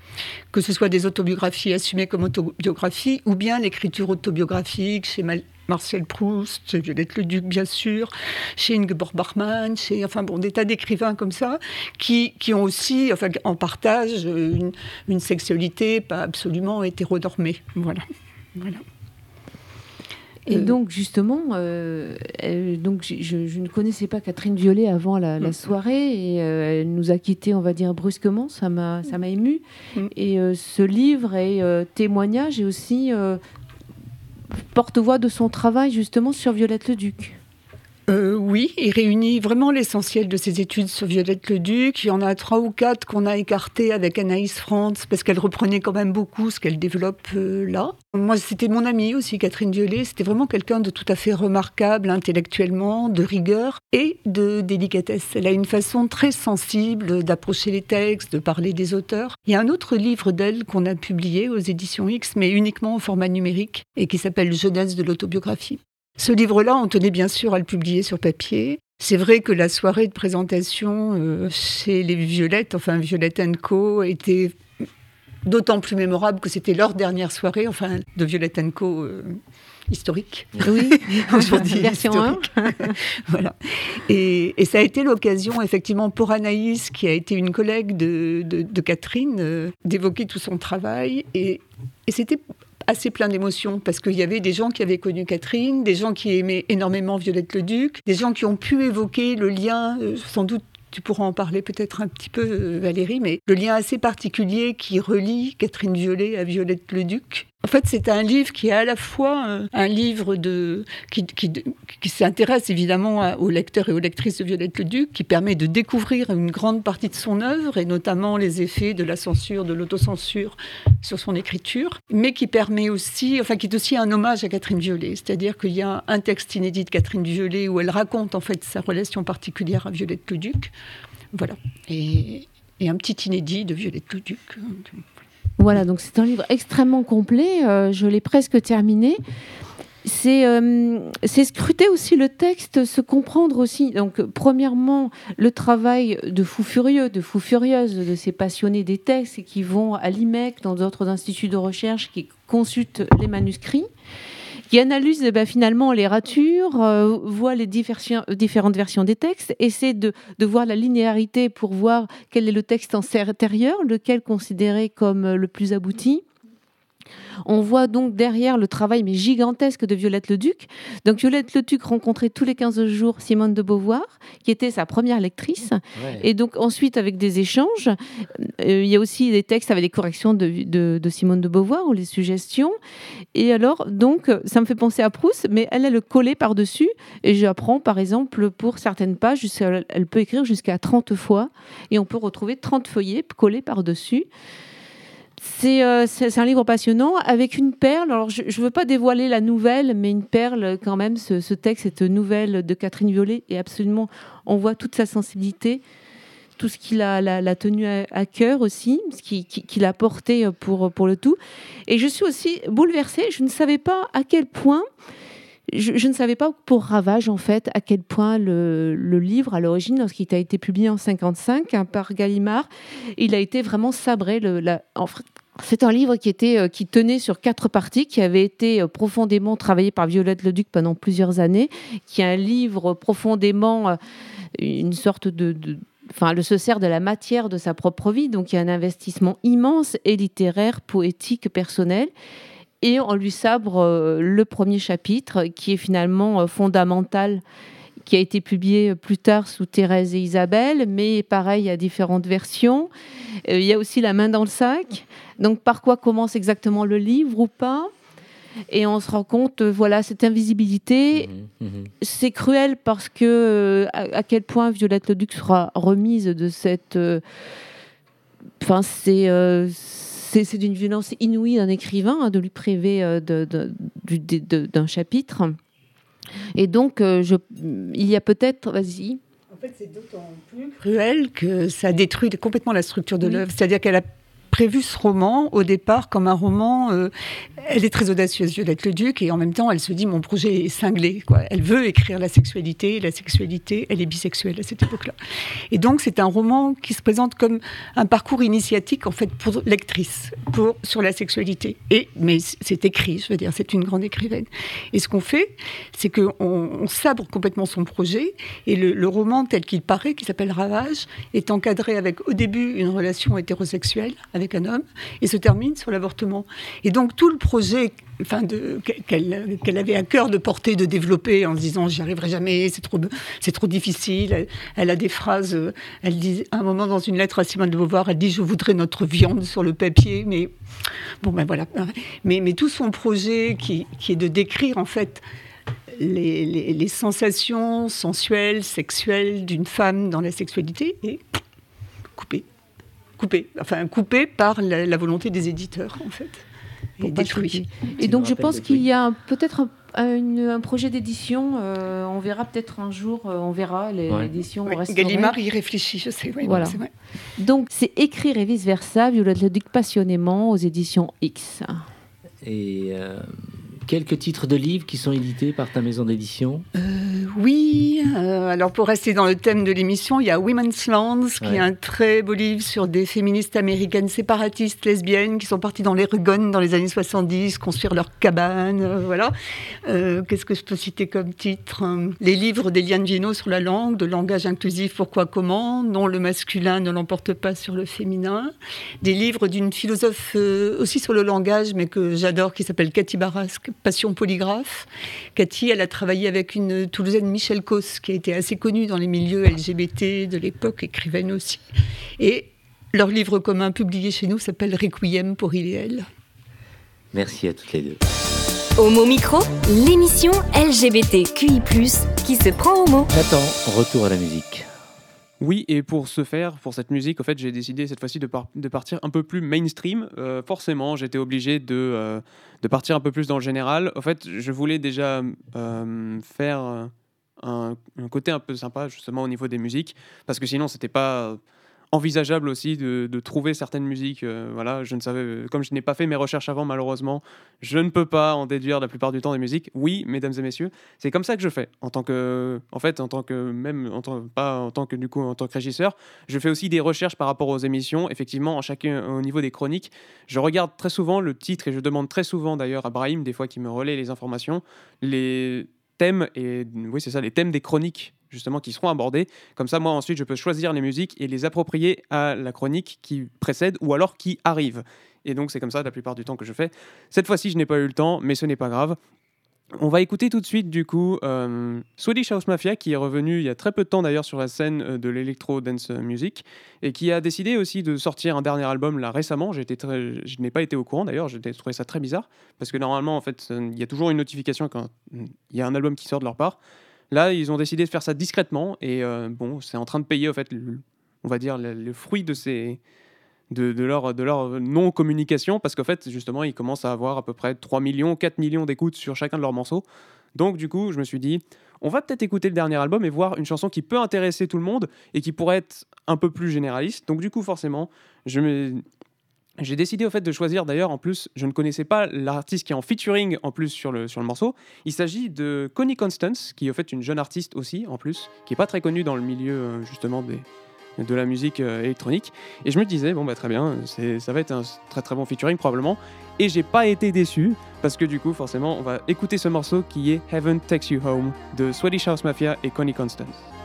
Speaker 5: que ce soit des autobiographies assumées comme autobiographies ou bien l'écriture autobiographique chez Marcel Proust, chez Violette Leduc bien sûr, chez Ingeborg Bachmann, chez enfin bon des tas d'écrivains comme ça qui, qui ont aussi enfin en partage une, une sexualité pas absolument hétéronormée. Voilà. Voilà.
Speaker 4: Et
Speaker 5: Euh,
Speaker 4: donc justement, euh, donc je, ne connaissais pas Catherine Violet avant la, la
Speaker 5: Mm.
Speaker 4: soirée et euh, elle nous a quittés, on va dire brusquement. Ça m'a, ça m'a ému.
Speaker 5: Mm.
Speaker 4: Et ce livre est témoignage et aussi porte-voix de son travail justement sur Violette Leduc.
Speaker 5: Euh, oui, il réunit vraiment l'essentiel de ses études sur Violette Leduc. Il y en a trois ou quatre qu'on a écartés avec Anaïs Frantz parce qu'elle reprenait quand même beaucoup ce qu'elle développe euh, là. Moi, c'était mon amie aussi, Catherine Violet. C'était vraiment quelqu'un de tout à fait remarquable intellectuellement, de rigueur et de délicatesse. Elle a une façon très sensible d'approcher les textes, de parler des auteurs. Il y a un autre livre d'elle qu'on a publié aux éditions X, mais uniquement au format numérique et qui s'appelle Jeunesse de l'autobiographie. Ce livre-là, on tenait bien sûr à le publier sur papier. C'est vrai que la soirée de présentation euh, chez les Violettes, enfin Violette Co, était d'autant plus mémorable que c'était leur dernière soirée, enfin de Violette Co euh, historique.
Speaker 4: Oui,
Speaker 5: Aujourd'hui,
Speaker 4: version 1.
Speaker 5: historique. voilà. Et, et ça a été l'occasion, effectivement, pour Anaïs, qui a été une collègue de, de- de Catherine, euh, d'évoquer tout son travail. Et, et c'était assez plein d'émotions, parce qu'il y avait des gens qui avaient connu Catherine, des gens qui aimaient énormément Violette Leduc, des gens qui ont pu évoquer le lien, euh, sans doute tu pourras en parler peut-être un petit peu, euh, Valérie, mais le lien assez particulier qui relie Catherine Violet à Violette Leduc, En fait, c'est un livre qui est à la fois euh, un livre qui, s'intéresse évidemment à- aux lecteurs et aux lectrices de Violette Leduc, qui permet de découvrir une grande partie de son œuvre, et notamment les effets de la censure, de l'autocensure sur son écriture, mais qui permet aussi, enfin, qui est aussi un hommage à Catherine Violet. C'est-à-dire qu'il y a un texte inédit de Catherine Violet où elle raconte en fait sa relation particulière à Violette Leduc. Voilà. Et, et un petit inédit de Violette Leduc.
Speaker 4: Voilà, donc c'est un livre extrêmement complet. euh, je l'ai presque terminé. C'est euh, scruter aussi le texte, se comprendre aussi. Donc, premièrement, le travail de fous furieux, de fous furieuses, de ces passionnés des textes qui vont à l'IMEC, dans d'autres instituts de recherche, qui consultent les manuscrits, qui analysent eh ben, finalement les ratures, euh, voient les différentes versions des textes, essaient de, voir la linéarité pour voir quel est le texte antérieur, lequel considéré comme le plus abouti. On voit donc derrière le travail mais gigantesque de Violette Leduc. Donc Violette Leduc rencontrait tous les 15 jours Simone de Beauvoir, qui était sa première lectrice. Et donc ensuite, avec des échanges, euh, il y a aussi des textes avec des corrections de, de- de Simone de Beauvoir ou les suggestions. Et alors, donc, ça me fait penser à Proust, mais elle a le collé par-dessus. Et j'apprends, par exemple, pour certaines pages, elle peut écrire jusqu'à 30 fois. Et on peut retrouver 30 feuillets collés par-dessus. C'est euh, c'est- un livre passionnant avec une perle. Alors, je ne veux pas dévoiler la nouvelle, mais une perle quand même. Ce, texte, cette nouvelle de Catherine Violet, est absolument. On voit toute sa sensibilité, tout ce qu'il a, l'a, tenu à, cœur aussi, ce qui- qui- qu'il a porté pour le tout. Et je suis aussi bouleversée. Je ne savais pas à quel point. Je, ne savais pas pour Ravage, en fait, à quel point le, livre, à l'origine, lorsqu'il a été publié en 55 hein, par Gallimard, il a été vraiment sabré. Le, c'est un livre qui, était, euh, qui tenait sur quatre parties, qui avait été euh, profondément travaillé par Violette Leduc pendant plusieurs années, qui est un livre profondément, euh, une sorte de... de- Enfin, se sert de la matière de sa propre vie, donc il y a un investissement immense et littéraire, poétique, personnel. Et on lui sabre euh, le premier chapitre, qui est finalement euh, fondamental, qui a été publié plus tard sous Thérèse et Isabelle, mais pareil, à différentes versions. Euh, il y a aussi La main dans le sac. Donc, par quoi commence exactement le livre ou pas? Et on se rend compte, euh, voilà, cette invisibilité,
Speaker 1: Mhm, mhm.
Speaker 4: c'est cruel parce que euh, à, à quel point Violette Leduc sera remise de cette. euh, Enfin, c'est. euh, c'est d'une violence inouïe d'un écrivain hein, de lui priver euh, d'un chapitre. Et donc, euh, je, il y a peut-être. Vas-y.
Speaker 5: En fait, c'est d'autant plus cruel que ça détruit complètement la structure de
Speaker 4: Oui.
Speaker 5: l'œuvre. C'est-à-dire qu'elle a prévu ce roman au départ comme un roman. euh, elle est très audacieuse, Violette Leduc, et en même temps, elle se dit mon projet est cinglé. Quoi. Elle veut écrire la sexualité, la sexualité, elle est bisexuelle à cette époque-là. Et donc, c'est un roman qui se présente comme un parcours initiatique en fait pour lectrice, pour sur la sexualité. Et mais c'est écrit, je veux dire, c'est une grande écrivaine. Et ce qu'on fait, c'est qu'on on sabre complètement son projet et le, le roman tel qu'il paraît, qui s'appelle Ravage, est encadré avec au début une relation hétérosexuelle avec un homme et se termine sur l'avortement. Et donc tout le projet enfin qu'elle qu'elle avait à cœur de porter, de développer en se disant j'y arriverai jamais, c'est trop, c'est trop difficile. Elle, a des phrases, euh, elle dit un moment dans une lettre à Simone de Beauvoir, elle dit je voudrais notre viande sur le papier, mais bon ben voilà. Mais, mais tout son projet qui, qui est de décrire en fait les- les sensations sensuelles, sexuelles d'une femme dans la sexualité est coupé. Coupé. Enfin, coupé par la, la volonté des éditeurs, en fait. Et détruit.
Speaker 4: Et donc, je pense
Speaker 1: le
Speaker 4: qu'il y a peut-être un, un- un projet d'édition. euh, on verra peut-être un jour, euh, on verra
Speaker 1: Ouais.
Speaker 4: l'édition
Speaker 5: Oui,
Speaker 4: restaurée.
Speaker 5: Gallimard y réfléchit, je sais. oui,
Speaker 4: Voilà.
Speaker 5: vrai.
Speaker 4: Donc, c'est écrire et vice-versa, Violette Leduc passionnément aux éditions X.
Speaker 1: Et euh, quelques titres de livres qui sont édités par ta maison d'édition.
Speaker 5: Euh, oui, euh, alors pour rester dans le thème de l'émission, il y a Women's Lands, qui est un très beau livre sur des féministes américaines séparatistes lesbiennes qui sont parties dans l'Oregon dans les années 70, construire leur cabane, euh, voilà. Qu'est-ce que je peux citer comme titre Euh, Les livres d'Eliane Viennot sur la langue, de langage inclusif, pourquoi, comment, non le masculin ne l'emporte pas sur le féminin. Des livres d'une philosophe aussi sur le langage, mais que j'adore, qui s'appelle Cathy Barasque, Passion polygraphe. Cathy, elle a travaillé avec une Toulousaine, Michel Cos, qui a été assez connue dans les milieux LGBT de l'époque, écrivaine aussi. Et leur livre commun publié chez nous s'appelle Requiem pour il et elle.
Speaker 1: Merci à toutes les deux.
Speaker 7: Homo Micro, l'émission LGBTQI+, qui se prend au mot.
Speaker 1: Nathan, retour à la musique.
Speaker 6: Oui, et pour ce faire, pour cette musique, en fait, j'ai décidé cette fois-ci de, par- de partir un peu plus mainstream. Euh, forcément, j'étais obligé de, euh, de partir un peu plus dans le général. En fait, je voulais déjà euh, faire un, un côté un peu sympa, justement, au niveau des musiques, parce que sinon, c'était pas envisageable aussi de, de trouver certaines musiques. euh, voilà, je ne savais, comme je n'ai pas fait mes recherches avant, malheureusement, je ne peux pas en déduire la plupart du temps des musiques. Oui, mesdames et messieurs, c'est comme ça que je fais. En tant que, en fait, en tant que même, en tant, pas en tant que du coup, en tant que régisseur, je fais aussi des recherches par rapport aux émissions. Effectivement, en chacun, au niveau des chroniques, je regarde très souvent le titre et je demande très souvent d'ailleurs à Brahim, des fois qui me relaie les informations, les thèmes et oui c'est ça, les thèmes des chroniques justement qui seront abordés. Comme ça, moi ensuite, je peux choisir les musiques et les approprier à la chronique qui précède ou alors qui arrive. Et donc c'est comme ça la plupart du temps que je fais. Cette fois-ci, je n'ai pas eu le temps, mais ce n'est pas grave. On va écouter tout de suite du coup euh, Swedish House Mafia qui est revenu il y a très peu de temps d'ailleurs sur la scène euh, de l'électro dance music et qui a décidé aussi de sortir un dernier album là récemment. Je n'ai pas été au courant d'ailleurs, j'ai trouvé ça très bizarre parce que normalement en fait euh, il y a toujours une notification quand mm, il y a un album qui sort de leur part. Là ils ont décidé de faire ça discrètement et bon c'est en train de payer en fait on va dire le fruit de ces de, leur, de leur non-communication, parce qu'en fait, justement, ils commencent à avoir à peu près 3 millions, 4 millions d'écoutes sur chacun de leurs morceaux. Donc, du coup, je me suis dit, on va peut-être écouter le dernier album et voir une chanson qui peut intéresser tout le monde et qui pourrait être un peu plus généraliste. Donc, du coup, forcément, je me... J'ai décidé au fait de choisir d'ailleurs en plus, je ne connaissais pas l'artiste qui est en featuring en plus sur le, sur le morceau. Il s'agit de Connie Constance, qui est au fait une jeune artiste aussi en plus, qui est pas très connue dans le milieu euh, justement des, de la musique euh, électronique. Et je me disais, bon bah très bien, ça va être un très très bon featuring probablement. Et j'ai pas été déçu, parce que du coup forcément on va écouter ce morceau qui est Heaven Takes You Home de Swedish House Mafia et Connie Constance.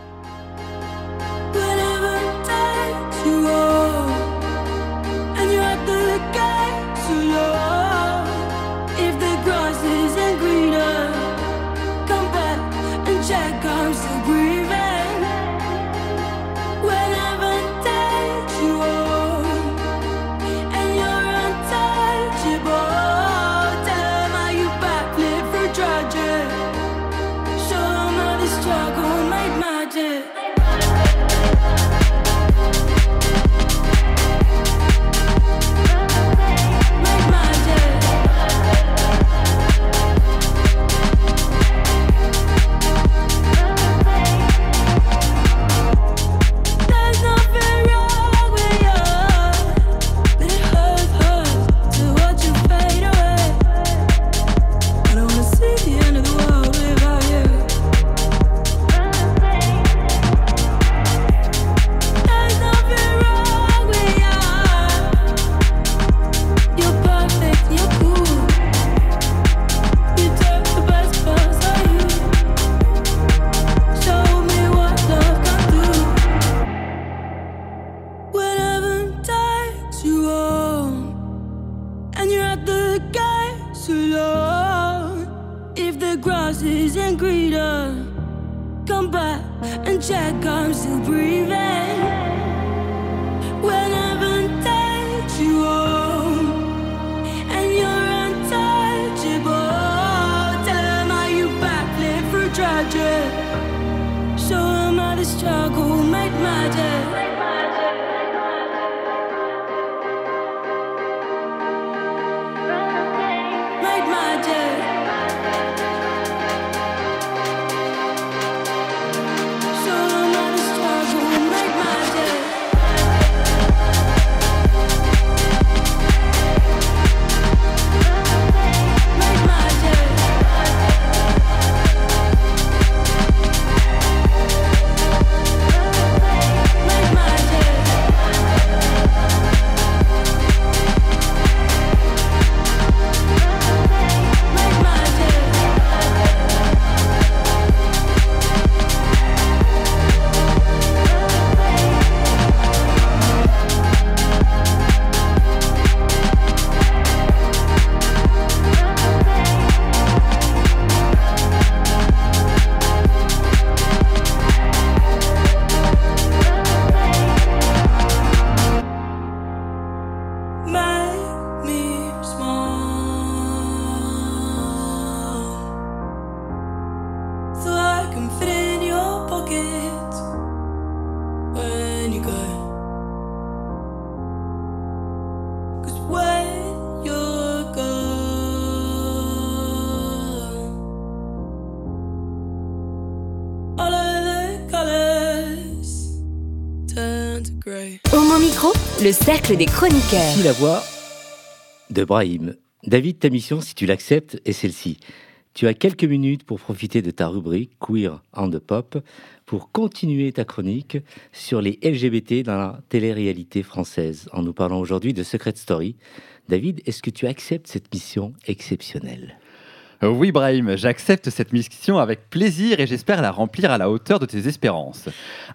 Speaker 7: Cercle des chroniqueurs.
Speaker 1: La voix de Brahim. David, ta mission, si tu l'acceptes, est celle-ci. Tu as quelques minutes pour profiter de ta rubrique Queer and Pop pour continuer ta chronique sur les LGBT dans la télé-réalité française en nous parlant aujourd'hui de Secret Story. David, est-ce que tu acceptes cette mission exceptionnelle?
Speaker 2: Oui, Brahim, j'accepte cette mission avec plaisir et j'espère la remplir à la hauteur de tes espérances.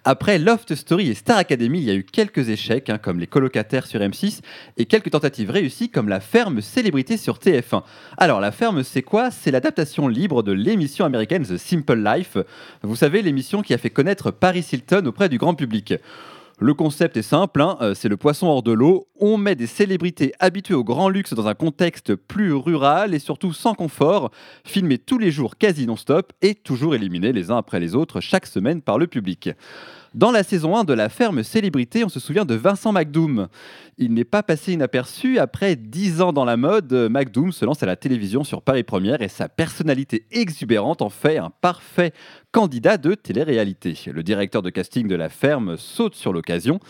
Speaker 2: Après Loft Story et Star Academy, il y a eu quelques échecs, hein, comme les colocataires sur M6, et quelques tentatives réussies, comme la ferme célébrité sur TF1. Alors, la ferme, c'est quoi? C'est l'adaptation libre de l'émission américaine The Simple Life. Vous savez, l'émission qui a fait connaître Paris Hilton auprès du grand public. Le concept est simple, hein, euh, c'est le poisson hors de l'eau. On met des célébrités habituées au grand luxe dans un contexte plus rural et surtout sans confort, filmés tous les jours quasi non-stop et toujours éliminés les uns après les autres chaque semaine par le public. Dans la saison 1 de la ferme célébrité, on se souvient de Vincent McDoom. Il n'est pas passé inaperçu. Après 10 ans dans la mode, McDoom se lance à la télévision sur Paris Première et sa personnalité exubérante en fait un parfait candidat de télé-réalité. Le directeur de casting de la ferme saute sur l'occasion.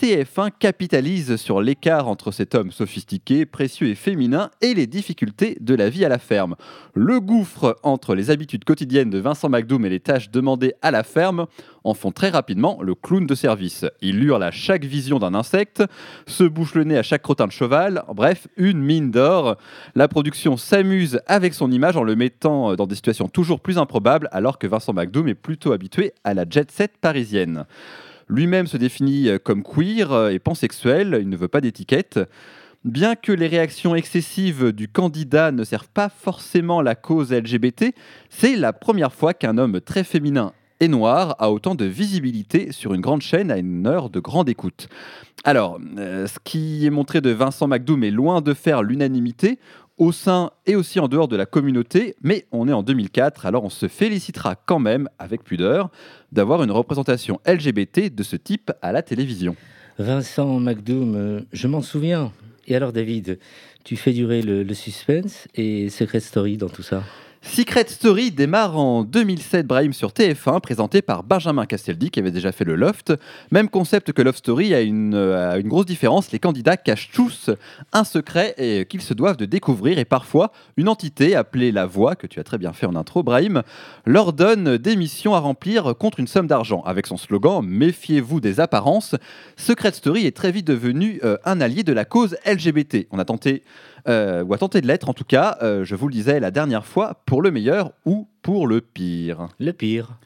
Speaker 2: TF1 capitalise sur l'écart entre cet homme sophistiqué, précieux et féminin et les difficultés de la vie à la ferme. Le gouffre entre les habitudes quotidiennes de Vincent McDoom et les tâches demandées à la ferme en font très rapidement le clown de service. Il hurle à chaque vision d'un insecte, se bouche le nez à chaque crottin de cheval, bref, une mine d'or. La production s'amuse avec son image en le mettant dans des situations toujours plus improbables alors que Vincent McDoom est plutôt habitué à la jet set parisienne. Lui-même se définit euh, comme queer euh, et pansexuel, il ne veut pas d'étiquette. Bien que les réactions excessives du candidat ne servent pas forcément la cause LGBT, c'est la première fois qu'un homme très féminin et noir a autant de visibilité sur une grande chaîne à une heure de grande écoute. Alors, euh, ce qui est montré de Vincent McDoom est loin de faire l'unanimité au sein et aussi en dehors de la communauté, mais on est en 2004, alors on se félicitera quand même, avec pudeur, d'avoir une représentation LGBT de ce type à la télévision.
Speaker 1: Vincent McDoom, euh, je m'en souviens. Et alors David, tu fais durer le, le suspense et Secret Story dans tout ça?
Speaker 2: Secret Story démarre en 2007, Brahim sur TF1, présenté par Benjamin Castaldi, qui avait déjà fait le Loft. Même concept que Love Story, a une, euh, une grosse différence. Les candidats cachent tous un secret et qu'ils se doivent de découvrir. Et parfois, une entité appelée La Voix, que tu as très bien fait en intro, Brahim, leur donne des missions à remplir contre une somme d'argent. Avec son slogan Méfiez-vous des apparences, Secret Story est très vite devenu euh, un allié de la cause LGBT. On a tenté euh, ou a tenté de l'être en tout cas, euh, je vous le disais la dernière fois, pour le meilleur ou pour le pire.
Speaker 1: Le pire.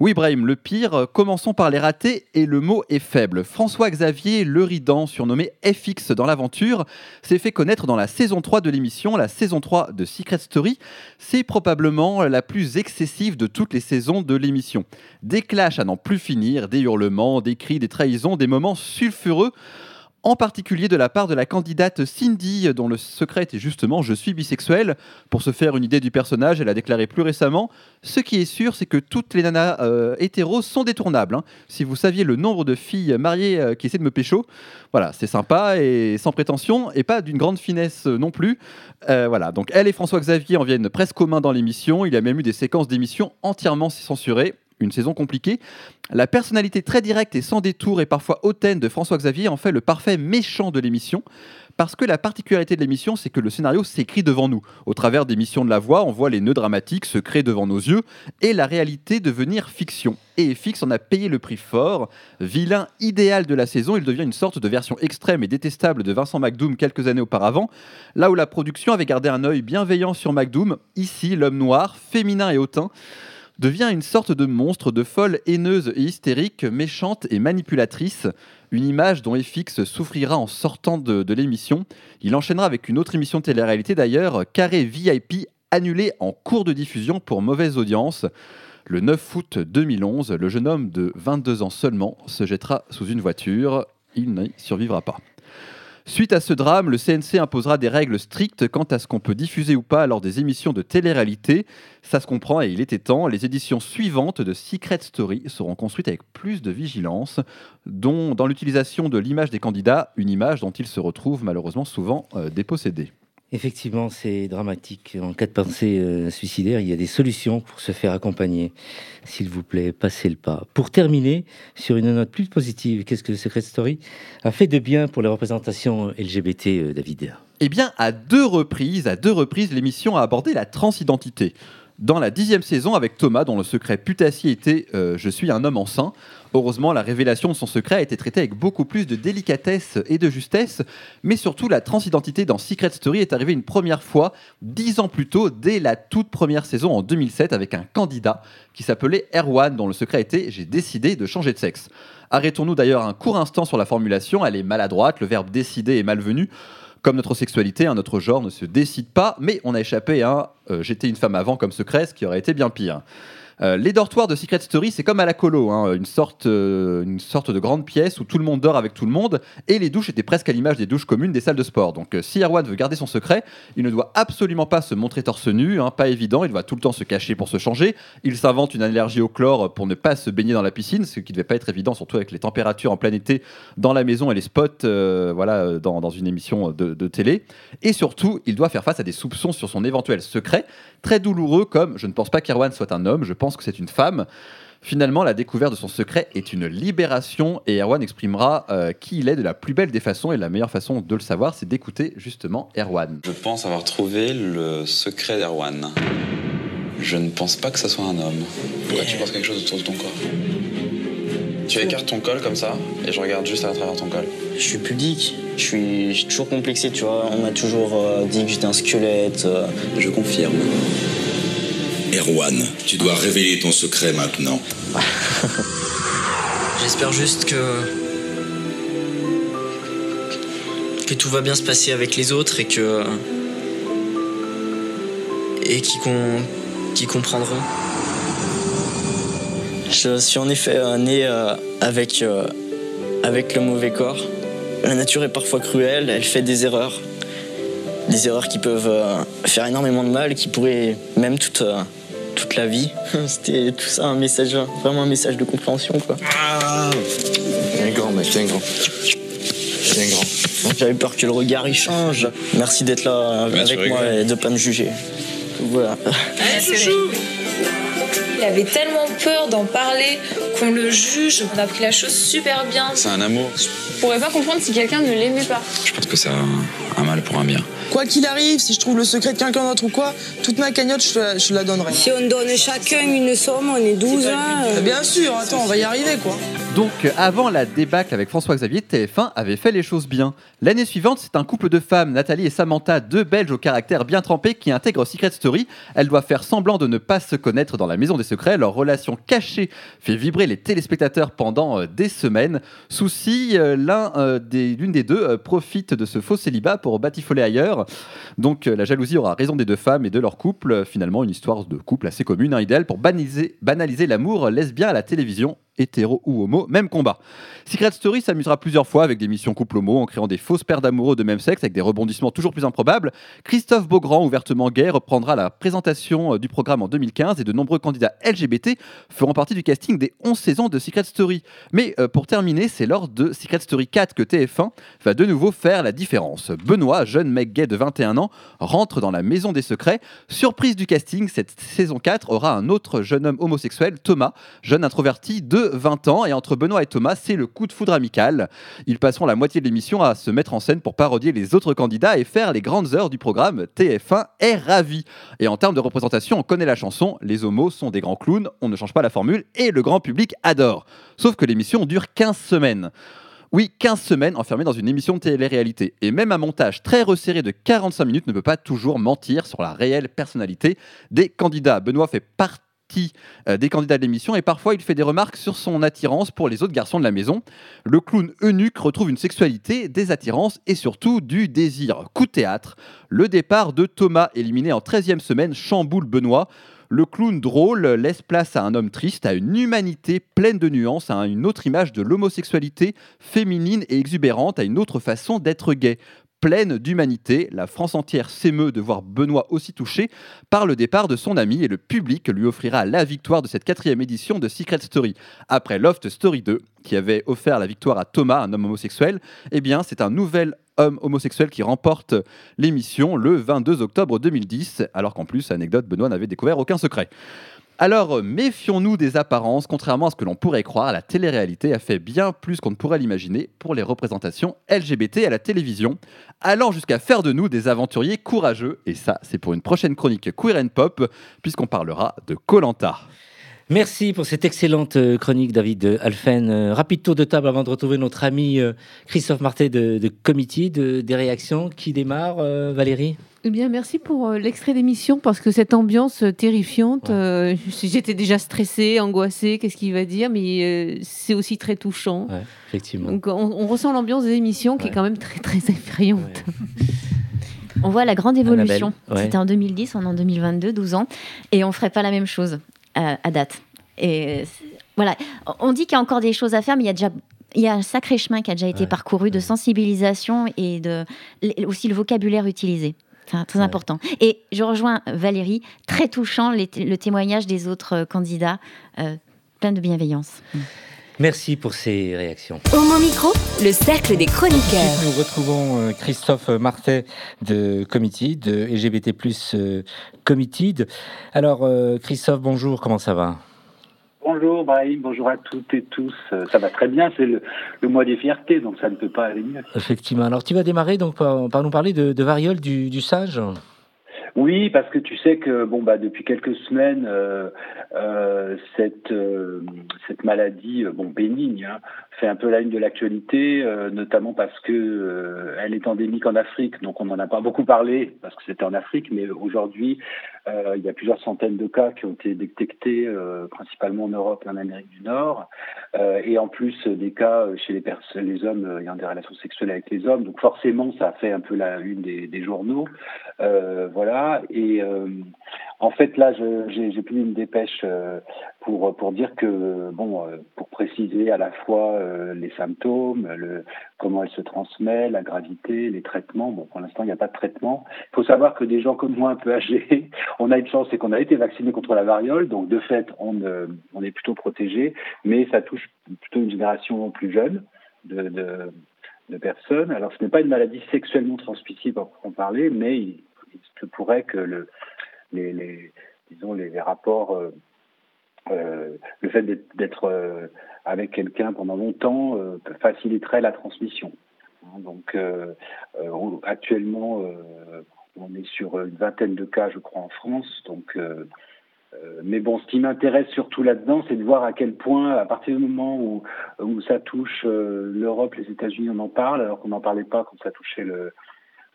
Speaker 2: Oui, Brahim, le pire, euh, commençons par les ratés et le mot est faible. François-Xavier Leridan, surnommé FX dans l'aventure, s'est fait connaître dans la saison 3 de l'émission, la saison 3 de Secret Story. C'est probablement la plus excessive de toutes les saisons de l'émission. Des clashs à n'en plus finir, des hurlements, des cris, des trahisons, des moments sulfureux en particulier de la part de la candidate Cindy, dont le secret était justement Je suis bisexuel. Pour se faire une idée du personnage, elle a déclaré plus récemment Ce qui est sûr, c'est que toutes les nanas euh, hétéros sont détournables. hein. Si vous saviez le nombre de filles mariées euh, qui essaient de me pécho, voilà, c'est sympa et sans prétention, et pas d'une grande finesse euh, non plus. Euh, voilà, donc elle et François-Xavier en viennent presque aux mains dans l'émission. Il y a même eu des séquences d'émissions entièrement censurées. Une saison compliquée. La personnalité très directe et sans détour et parfois hautaine de François-Xavier en fait le parfait méchant de l'émission. Parce que la particularité de l'émission, c'est que le scénario s'écrit devant nous. Au travers des missions de la voix, on voit les nœuds dramatiques se créer devant nos yeux et la réalité devenir fiction. Et FX en a payé le prix fort. Vilain idéal de la saison, il devient une sorte de version extrême et détestable de Vincent McDoom quelques années auparavant. Là où la production avait gardé un œil bienveillant sur McDoom, ici, l'homme noir, féminin et hautain, devient une sorte de monstre de folle haineuse et hystérique, méchante et manipulatrice. Une image dont FX souffrira en sortant de, l'émission. Il enchaînera avec une autre émission de télé-réalité d'ailleurs, Carré VIP, annulée en cours de diffusion pour mauvaise audience. Le 9 août 2011, le jeune homme de 22 ans seulement se jettera sous une voiture. Il n'y survivra pas. Suite à ce drame, le CNC imposera des règles strictes quant à ce qu'on peut diffuser ou pas lors des émissions de télé-réalité. Ça se comprend et il était temps. Les éditions suivantes de Secret Story seront construites avec plus de vigilance, dont dans l'utilisation de l'image des candidats, une image dont ils se retrouvent malheureusement souvent euh, dépossédés.
Speaker 1: Effectivement, c'est dramatique. En cas de pensée euh, suicidaire, il y a des solutions pour se faire accompagner. S'il vous plaît, passez le pas. Pour terminer, sur une note plus positive, qu'est-ce que Secret Story a fait de bien pour les représentations LGBT, euh, David
Speaker 2: Eh bien, à deux reprises, à deux reprises, l'émission a abordé la transidentité. Dans la dixième saison, avec Thomas, dont le secret putassier était euh, Je suis un homme enceint. Heureusement, la révélation de son secret a été traitée avec beaucoup plus de délicatesse et de justesse, mais surtout la transidentité dans Secret Story est arrivée une première fois, dix ans plus tôt, dès la toute première saison en 2007, avec un candidat qui s'appelait Erwan, dont le secret était J'ai décidé de changer de sexe. Arrêtons-nous d'ailleurs un court instant sur la formulation, elle est maladroite, le verbe décider est malvenu. Comme notre sexualité, notre genre ne se décide pas, mais on a échappé à euh, J'étais une femme avant comme secret, ce qui aurait été bien pire. Euh, les dortoirs de Secret Story, c'est comme à la colo, hein, une, sorte, euh, une sorte de grande pièce où tout le monde dort avec tout le monde, et les douches étaient presque à l'image des douches communes des salles de sport. Donc euh, si Erwan veut garder son secret, il ne doit absolument pas se montrer torse nu, hein, pas évident, il doit tout le temps se cacher pour se changer. Il s'invente une allergie au chlore pour ne pas se baigner dans la piscine, ce qui ne devait pas être évident, surtout avec les températures en plein été dans la maison et les spots voilà, dans, une émission de télé. Et surtout, il doit faire face à des soupçons sur son éventuel secret, très douloureux comme je ne pense pas qu'Erwan soit un homme, je pense que c'est une femme. Finalement, la découverte de son secret est une libération et Erwan exprimera euh, qui il est de la plus belle des façons et la meilleure façon de le savoir, c'est d'écouter justement Erwan.
Speaker 9: Je pense avoir trouvé le secret d'Erwan. Je ne pense pas que ça soit un homme. Pourquoi tu portes quelque chose autour de ton corps? Tu écartes ton col comme ça et je regarde juste à travers ton col.
Speaker 10: Je suis pudique, je suis, je suis toujours complexé, tu vois. On m'a toujours euh, dit que j'étais un squelette. euh.
Speaker 9: Je confirme.
Speaker 11: Erwan, tu dois révéler ton secret maintenant.
Speaker 10: J'espère juste que. que tout va bien se passer avec les autres et que. et qu'ils com- qu'ils comprendront. Je suis en effet euh, né euh, avec, euh, avec le mauvais corps. La nature est parfois cruelle, elle fait des erreurs. Des erreurs qui peuvent euh, faire énormément de mal, qui pourraient même toute, euh, toute la vie. C'était tout ça un message, vraiment un message de compréhension quoi.
Speaker 9: Tiens grand mec, tiens grand. Tiens grand.
Speaker 10: J'avais peur que le regard il change. Merci d'être là
Speaker 9: tu
Speaker 10: avec moi et de pas me juger. Voilà.
Speaker 12: Il avait tellement peur d'en parler qu'on le juge. On a pris la chose super bien.
Speaker 9: C'est un amour.
Speaker 12: Je pourrais pas comprendre si quelqu'un ne l'aimait pas.
Speaker 9: Je pense que c'est un, un mal pour un bien.
Speaker 13: Quoi qu'il arrive, si je trouve le secret de quelqu'un d'autre ou quoi, toute ma cagnotte, je te la, je la donnerai.
Speaker 14: Si on donne chacun une somme, on est 12 hein.
Speaker 13: Eh Bien sûr, attends, on va y arriver quoi.
Speaker 2: Donc, euh, avant la débâcle avec François Xavier, TF1 avait fait les choses bien. L'année suivante, c'est un couple de femmes, Nathalie et Samantha, deux Belges au caractère bien trempé, qui intègrent Secret Story. Elles doivent faire semblant de ne pas se connaître dans la maison des secrets. Leur relation cachée fait vibrer les téléspectateurs pendant euh, des semaines. Souci, euh, l'un euh, des- l'une des deux profite de ce faux célibat pour batifoler ailleurs. Donc, la jalousie aura raison des deux femmes et de leur couple. Finalement, une histoire de couple assez commune, hein, idéale pour banaliser l'amour lesbien à la télévision hétéro ou homo, même combat. Secret Story s'amusera plusieurs fois avec des missions couple homo en créant des fausses paires d'amoureux de même sexe avec des rebondissements toujours plus improbables. Christophe Beaugrand, ouvertement gay, reprendra la présentation euh, du programme en 2015 et de nombreux candidats LGBT feront partie du casting des 11 saisons de Secret Story. Mais euh, pour terminer, c'est lors de Secret Story 4 que TF1 va de nouveau faire la différence. Benoît, jeune mec gay de 21 ans, rentre dans la maison des secrets. Surprise du casting, cette saison 4 aura un autre jeune homme homosexuel, Thomas, jeune introverti de 20 ans. Et entre Benoît et Thomas, c'est le coup de foudre amical. Ils passeront la moitié de l'émission à se mettre en scène pour parodier les autres candidats et faire les grandes heures du programme. TF1 est ravi. Et en termes de représentation, on connaît la chanson. Les homos sont des grands clowns, on ne change pas la formule et le grand public adore. Sauf que l'émission dure 15 semaines. Oui, 15 semaines enfermées dans une émission de télé-réalité. Et même un montage très resserré de 45 minutes ne peut pas toujours mentir sur la réelle personnalité des candidats. Benoît fait partie euh, des candidats de l'émission et parfois il fait des remarques sur son attirance pour les autres garçons de la maison. Le clown eunuque retrouve une sexualité, des attirances et surtout du désir. Coup de théâtre, le départ de Thomas éliminé en 13e semaine chamboule Benoît. Le clown drôle laisse place à un homme triste, à une humanité pleine de nuances, à une autre image de l'homosexualité féminine et exubérante, à une autre façon d'être gay. Pleine d'humanité, la France entière s'émeut de voir Benoît aussi touché par le départ de son ami et le public lui offrira la victoire de cette quatrième édition de Secret Story. Après Loft Story 2, qui avait offert la victoire à Thomas, un homme homosexuel, eh bien c'est un nouvel homme homosexuel qui remporte l'émission le 22 octobre 2010, alors qu'en plus, anecdote, Benoît n'avait découvert aucun secret. Alors, méfions-nous des apparences, contrairement à ce que l'on pourrait croire, la télé-réalité a fait bien plus qu'on ne pourrait l'imaginer pour les représentations LGBT à la télévision, allant jusqu'à faire de nous des aventuriers courageux, et ça, c'est pour une prochaine chronique Queer and Pop, puisqu'on parlera de Colanta.
Speaker 1: Merci pour cette excellente euh, chronique, David Alphen. Euh, rapide tour de table avant de retrouver notre ami euh, Christophe Martet de, de Committee, de- des réactions. Qui démarre, euh, Valérie?
Speaker 4: Eh bien, merci pour euh, l'extrait d'émission parce que cette ambiance euh, terrifiante, euh, j'étais déjà stressée, angoissée, qu'est-ce qu'il va dire, mais euh, c'est aussi très touchant.
Speaker 1: Ouais, effectivement.
Speaker 4: Donc, on, on ressent l'ambiance des émissions qui est quand même très, très effrayante.
Speaker 3: On voit la grande évolution.
Speaker 4: Ouais.
Speaker 3: C'était en 2010, on est en 2022, 12 ans. Et on ne ferait pas la même chose euh, à date. Et voilà. On dit qu'il y a encore des choses à faire, mais il y a déjà. Il y a un sacré chemin qui a déjà été parcouru de sensibilisation et de, aussi le vocabulaire utilisé. C'est très important. Et je rejoins Valérie, très touchant les le témoignage des autres euh, candidats, euh, plein de bienveillance.
Speaker 1: Merci pour ces réactions.
Speaker 7: Homo Micro, le cercle des chroniqueurs.
Speaker 1: Nous retrouvons euh, Christophe Martet de Committee, de LGBT+, Committed. Alors, Christophe, bonjour, comment ça va?
Speaker 15: Bonjour Brahim, bonjour à toutes et tous. Euh, Ça va très bien, c'est le, le mois des fiertés, donc ça ne peut pas aller mieux.
Speaker 1: Effectivement. Alors, tu vas démarrer donc par, par nous parler de, de variole du, du singe
Speaker 15: Oui, parce que tu sais que bon bah depuis quelques semaines, euh, euh, cette euh, cette maladie bon bénigne hein, fait un peu la une de l'actualité, euh, notamment parce que euh, elle est endémique en Afrique, donc on n'en a pas beaucoup parlé parce que c'était en Afrique, mais aujourd'hui euh, il y a plusieurs centaines de cas qui ont été détectés principalement en Europe et en Amérique du Nord, et en plus des cas chez les personnes, les hommes ayant des relations sexuelles avec les hommes, donc forcément ça a fait un peu la une des, journaux, voilà, et en fait, là, j'ai publié une dépêche pour pour dire que bon, pour préciser à la fois euh, les symptômes, comment elle se transmet, la gravité, les traitements. Bon, pour l'instant, il n'y a pas de traitement. Il faut savoir que des gens comme moi, un peu âgés, on a une chance, c'est qu'on a été vacciné contre la variole, donc de fait, on euh, on est plutôt protégé, mais ça touche plutôt une génération plus jeune de, personnes. Alors, ce n'est pas une maladie sexuellement transmissible en en parler, mais il, se pourrait que le, les, rapports, euh, le fait d'être- euh, avec quelqu'un pendant longtemps euh, faciliterait la transmission. Hein, Donc, euh, euh, on- actuellement, euh, on est sur une vingtaine de cas, je crois, en France. Donc, euh, euh, mais bon, ce qui m'intéresse surtout là-dedans, c'est de voir à quel point, à partir du moment où, où ça touche euh, l'Europe, les États-Unis, on en parle, alors qu'on n'en parlait pas quand ça touchait le,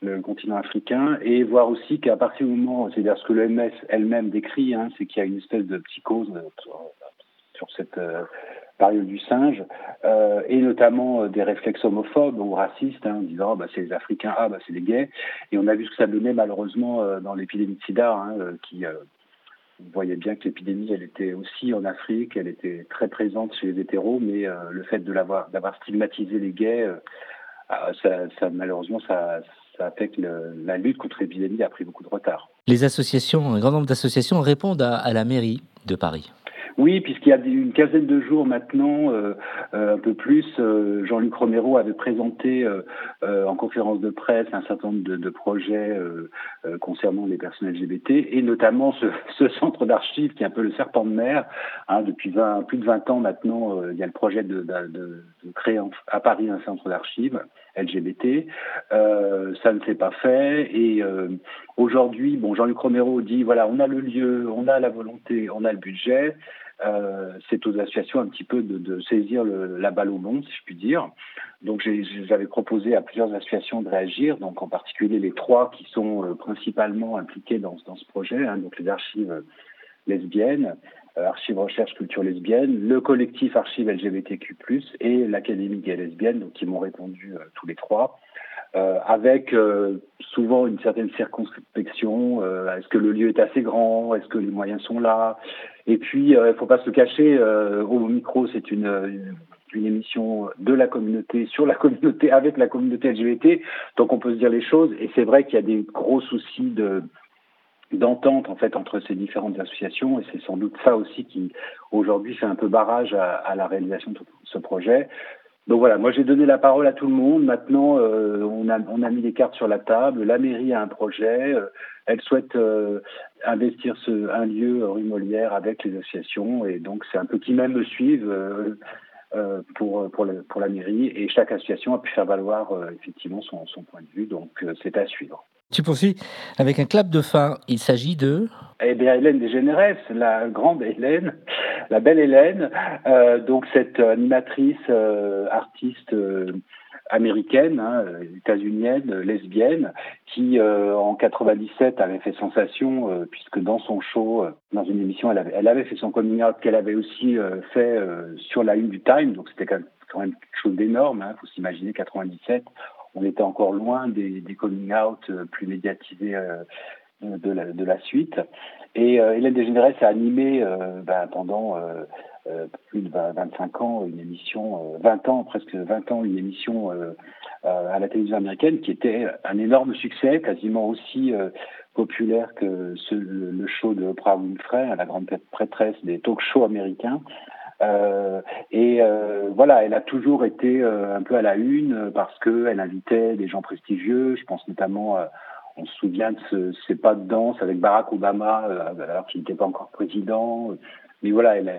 Speaker 15: le continent africain, et voir aussi qu'à partir du moment, c'est-à-dire ce que l'OMS elle-même décrit, hein, c'est qu'il y a une espèce de psychose euh, sur, sur cette euh, période du singe, euh, et notamment euh, des réflexes homophobes ou racistes, hein, en disant oh, bah, c'est les Africains, ah bah c'est les gays, et on a vu ce que ça donnait malheureusement euh, dans l'épidémie de sida, hein, euh, qui euh, on voyait bien que l'épidémie, elle était aussi en Afrique, elle était très présente chez les hétéros, mais euh, le fait de l'avoir, d'avoir stigmatisé les gays, euh, ah, ça, malheureusement, ça, ça fait que le- la lutte contre l'épidémie a pris beaucoup de retard.
Speaker 1: Les associations, un grand nombre d'associations répondent à, à la mairie de Paris.
Speaker 15: Oui, puisqu'il y a une quinzaine de jours maintenant, euh, euh, un peu plus, euh, Jean-Luc Romero avait présenté en conférence de presse un certain nombre de, de projets concernant les personnes LGBT, et notamment ce, ce centre d'archives qui est un peu le serpent de mer. Hein, depuis 20, plus de 20 ans maintenant, il y a le projet de, de- de- de créer à Paris un centre d'archives LGBT. Euh, ça ne s'est pas fait, et euh, aujourd'hui, bon, Jean-Luc Romero dit voilà, on a le lieu, on a la volonté, on a le budget. Euh, c'est aux associations un petit peu de, saisir la balle au bon, si je puis dire. Donc j'avais proposé à plusieurs associations de réagir, donc en particulier les trois qui sont principalement impliquées dans, ce projet, hein, donc les archives lesbiennes, euh, Archives Recherche Culture Lesbienne, le collectif Archives LGBTQ+, et l'Académie gay lesbienne, donc qui m'ont répondu euh, tous les trois. Euh, avec euh, souvent une certaine circonspection. euh, Est-ce que le lieu est assez grand Est-ce que les moyens sont là? Et puis, il ne faut pas se cacher, euh, au micro, c'est une, une, une émission de la communauté, sur la communauté, avec la communauté LGBT, donc on peut se dire les choses. Et c'est vrai qu'il y a des gros soucis de d'entente en fait entre ces différentes associations et c'est sans doute ça aussi qui aujourd'hui fait un peu barrage à, à la réalisation de ce projet Donc voilà, moi j'ai donné la parole à tout le monde. Maintenant, euh, on, a, on a mis les cartes sur la table. La mairie a un projet. Euh, elle souhaite euh, investir ce, un lieu rue Molière avec les associations. Et donc c'est un peu qui même me suivent pour, pour, le, pour, la mairie. Et chaque association a pu faire valoir effectivement son, son, point de vue. Donc c'est à suivre.
Speaker 1: Tu poursuis avec un clap de fin. Il s'agit de
Speaker 15: Eh bien, Hélène Desgeneres, la grande Hélène, la belle Hélène, euh, donc cette animatrice, euh, artiste euh, américaine, hein, états-unienne, lesbienne, qui en 97 avait fait sensation puisque dans son show, dans une émission, elle avait, elle avait fait son coming out qu'elle avait aussi fait sur la une du Time, donc c'était quand même quelque chose d'énorme. Il hein, faut s'imaginer 97 on était encore loin des, des coming out euh, plus médiatisés euh, de la, de la suite. Et euh, Hélène Dégénérès a animé ben, pendant plus de 25 ans une émission, 20 ans, presque 20 ans, une émission à la télévision américaine qui était un énorme succès, quasiment aussi populaire que ce, le, show de Oprah Winfrey, la grande prêtresse des talk shows américains. Euh, et euh, voilà, elle a toujours été euh, un peu à la une parce qu'elle invitait des gens prestigieux. Je pense notamment, on se souvient de ce, ces pas de danse avec Barack Obama alors qu'il n'était pas encore président. Mais voilà, elle a,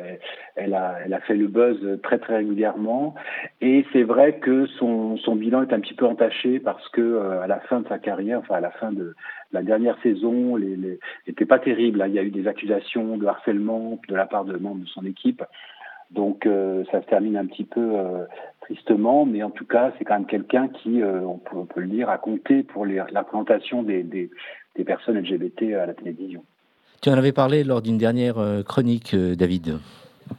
Speaker 15: elle, a, elle a fait le buzz très très régulièrement. Et c'est vrai que son, son bilan est un petit peu entaché parce que à la fin de sa carrière, enfin à la fin de la dernière saison, les, n'était pas terrible. Il y a eu des accusations de harcèlement de la part de membres de son équipe. Donc euh, ça se termine un petit peu euh, tristement, mais en tout cas c'est quand même quelqu'un qui, euh, on peut, le dire, a compté pour les, la présentation des, personnes LGBT à la télévision.
Speaker 1: Tu en avais parlé lors d'une dernière chronique, David.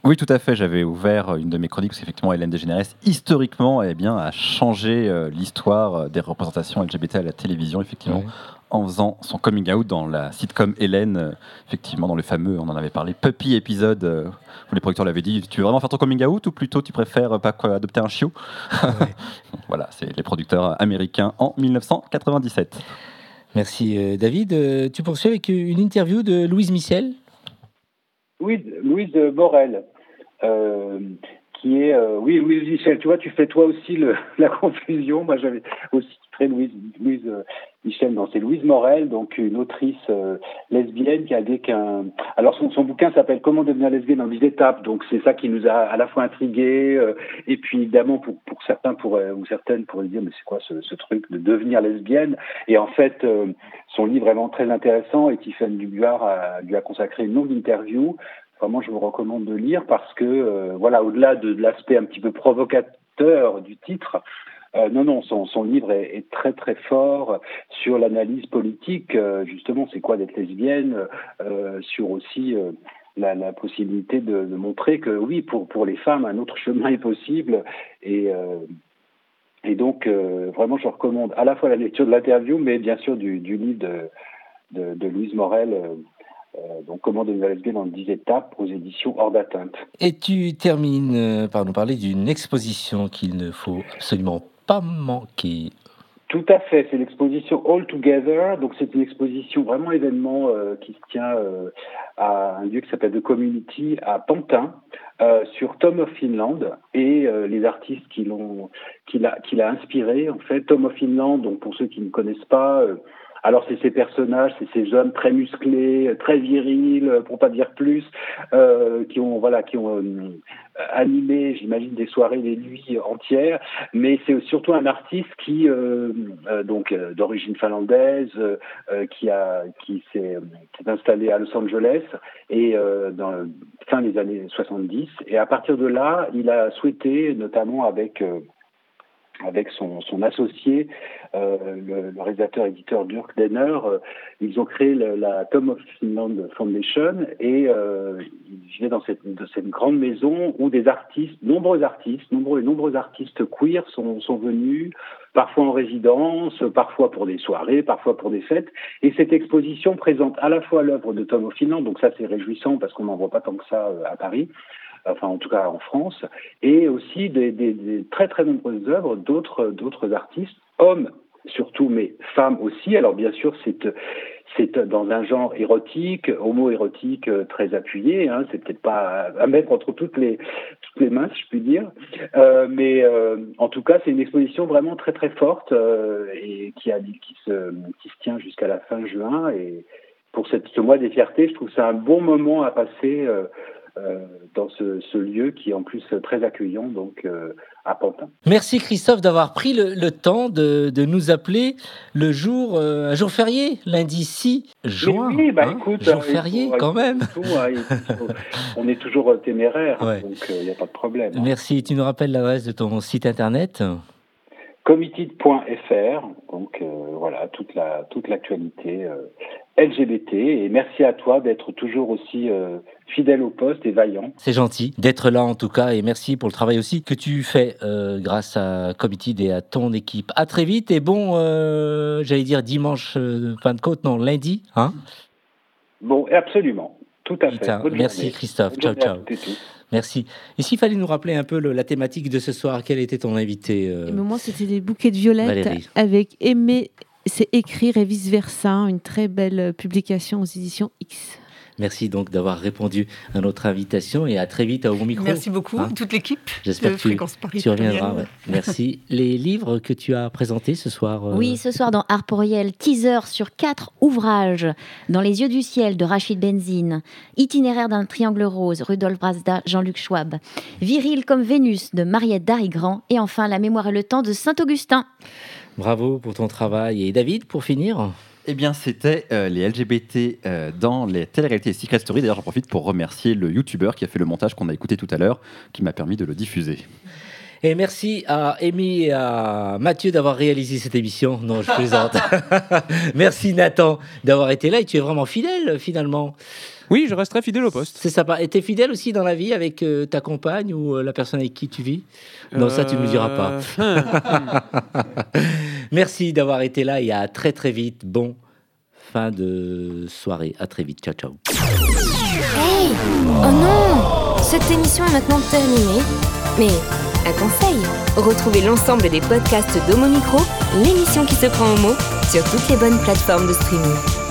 Speaker 2: Oui, tout à fait. J'avais ouvert une de mes chroniques parce qu'effectivement, Hélène DeGeneres, historiquement, eh bien, a changé l'histoire des représentations LGBT à la télévision, effectivement, en faisant son coming out dans la sitcom Hélène, euh, effectivement dans le fameux, on en avait parlé, Puppy épisode, euh, où les producteurs l'avaient dit, tu veux vraiment faire ton coming out ou plutôt tu préfères euh, pas quoi, adopter un chiot? Voilà, c'est les producteurs américains en 1997.
Speaker 1: Merci David. Tu poursuis avec une interview de Louise Michel
Speaker 15: Oui, Louise Morel. qui est, oui, Louise Michel, tu vois, tu fais toi aussi le, la confusion. Moi, j'avais aussi Louise, Louise Michel, non, c'est Louise Morel, donc une autrice euh, lesbienne qui a dit qu'un. Alors son, son bouquin s'appelle Comment devenir lesbienne en 10 étapes, donc c'est ça qui nous a à la fois intrigués, euh, et puis évidemment pour, pour certains pour, ou certaines pourraient dire mais c'est quoi ce, ce, truc de devenir lesbienne? Et en fait, euh, son livre est vraiment très intéressant et Tiffany Dubuard a, lui a consacré une longue interview. Vraiment, je vous recommande de lire parce que voilà, au-delà de, de l'aspect un petit peu provocateur du titre, euh, non, non, son, livre est, très très fort sur l'analyse politique, euh, justement, c'est quoi d'être lesbienne, euh, sur aussi la, possibilité de, montrer que oui, pour, les femmes, un autre chemin est possible. Et, donc, vraiment, je recommande à la fois la lecture de l'interview, mais bien sûr du, livre de, de, de Louise Morel. donc, comment devenir lesbienne en 10 étapes aux éditions Hors d'atteinte.
Speaker 1: Et tu termines par nous parler d'une exposition qu'il ne faut absolument pas manquer.
Speaker 15: Tout à fait, c'est l'exposition All Together. Donc c'est une exposition vraiment événement euh, qui se tient euh, à un lieu qui s'appelle The Community à Pantin euh, sur Tom of Finland et les artistes qui l'ont qui l'a qui l'a inspiré. En fait, Tom of Finland. Donc pour ceux qui ne connaissent pas. Euh, alors c'est ces personnages, c'est ces hommes très musclés, très virils, pour pas dire plus, euh, qui ont voilà, qui ont euh, animé, j'imagine, des soirées, des nuits entières. Mais c'est surtout un artiste qui, euh, euh donc d'origine finlandaise, qui a, qui s'est installé à Los Angeles et dans fin des années 70. Et à partir de là, il a souhaité, notamment avec avec son, son associé, euh, le, le, réalisateur éditeur Dirk Denner, euh, ils ont créé la Tom of Finland Foundation et euh, ils vivaient dans cette, dans cette grande maison où des artistes, nombreux artistes, nombreux et nombreux artistes queer sont, sont venus, parfois en résidence, parfois pour des soirées, parfois pour des fêtes. Et cette exposition présente à la fois l'œuvre de Tom of Finland, donc ça c'est réjouissant parce qu'on n'en voit pas tant que ça euh, à Paris, enfin en tout cas en France, et aussi des, des, des très très nombreuses œuvres d'autres d'autres artistes, hommes surtout, mais femmes aussi. Alors bien sûr, c'est c'est dans un genre érotique, homo-érotique euh, très appuyé. Hein, c'est peut-être pas à mettre entre toutes les, toutes les mains, si je puis dire. Euh, mais euh, en tout cas, c'est une exposition vraiment très très forte euh, et qui, a, qui, se, qui se tient jusqu'à la fin juin. Et pour cette, ce mois des fiertés, je trouve que c'est un bon moment à passer. Euh, euh, dans ce, ce, lieu qui est en plus très accueillant, donc euh, à Pantin.
Speaker 1: Merci Christophe d'avoir pris le, le, temps de, de, nous appeler le jour, euh, un jour férié, lundi 6 juin.
Speaker 15: Mais oui, bah hein,
Speaker 1: écoute, jour férié faut, quand même.
Speaker 15: Tout, hein, faut, on est toujours téméraire, ouais. donc il n'y a pas de problème.
Speaker 1: Hein. Merci. Tu nous rappelles l'adresse de ton site internet?
Speaker 15: Committed.fr, donc euh, voilà, toute la toute l'actualité euh, LGBT. Et merci à toi d'être toujours aussi euh, fidèle au poste et vaillant.
Speaker 1: C'est gentil d'être là en tout cas, et merci pour le travail aussi que tu fais euh, grâce à Committed et à ton équipe. À très vite et bon, euh, j'allais dire dimanche Pentecôte, non lundi, hein?
Speaker 15: Bon, absolument, tout à fait.
Speaker 1: Bonne merci journée. Christophe, Bonne ciao ciao. Merci. Et s'il fallait nous rappeler un peu le, la thématique de ce soir, quel était ton invité euh...
Speaker 4: Moi, c'était des bouquets de violettes Valérie. avec Aimer, c'est écrire et vice-versa, une très belle publication aux éditions X.
Speaker 1: Merci donc d'avoir répondu à notre invitation et à très vite à Au Micro.
Speaker 5: Merci beaucoup, hein toute l'équipe.
Speaker 1: J'espère que tu, tu reviendras. Ouais. Merci. Les livres que tu as présentés ce soir
Speaker 3: euh... Oui, ce soir dans Arporiel, teaser sur quatre ouvrages. Dans Les yeux du ciel de Rachid Benzine, Itinéraire d'un triangle rose, Rudolf Brazda, Jean-Luc Schwab, Viril comme Vénus de Mariette Darigrand et enfin La mémoire et le temps de Saint-Augustin.
Speaker 1: Bravo pour ton travail. Et David, pour finir
Speaker 2: eh bien, c'était euh, les LGBT euh, dans les télé-réalités Secret Story. D'ailleurs, j'en profite pour remercier le YouTuber qui a fait le montage qu'on a écouté tout à l'heure, qui m'a permis de le diffuser.
Speaker 1: Et merci à Amy et à Mathieu d'avoir réalisé cette émission. Non, je plaisante. merci Nathan d'avoir été là et tu es vraiment fidèle finalement.
Speaker 6: Oui, je resterai fidèle au poste.
Speaker 1: C'est sympa. Et tu es fidèle aussi dans la vie avec euh, ta compagne ou euh, la personne avec qui tu vis? Non, euh... ça, tu ne me diras pas. Merci d'avoir été là et à très très vite. Bon fin de soirée. À très vite. Ciao, ciao.
Speaker 7: Hey Oh non Cette émission est maintenant terminée. Mais un conseil retrouvez l'ensemble des podcasts d'Homo Micro, l'émission qui se prend au mot, sur toutes les bonnes plateformes de streaming.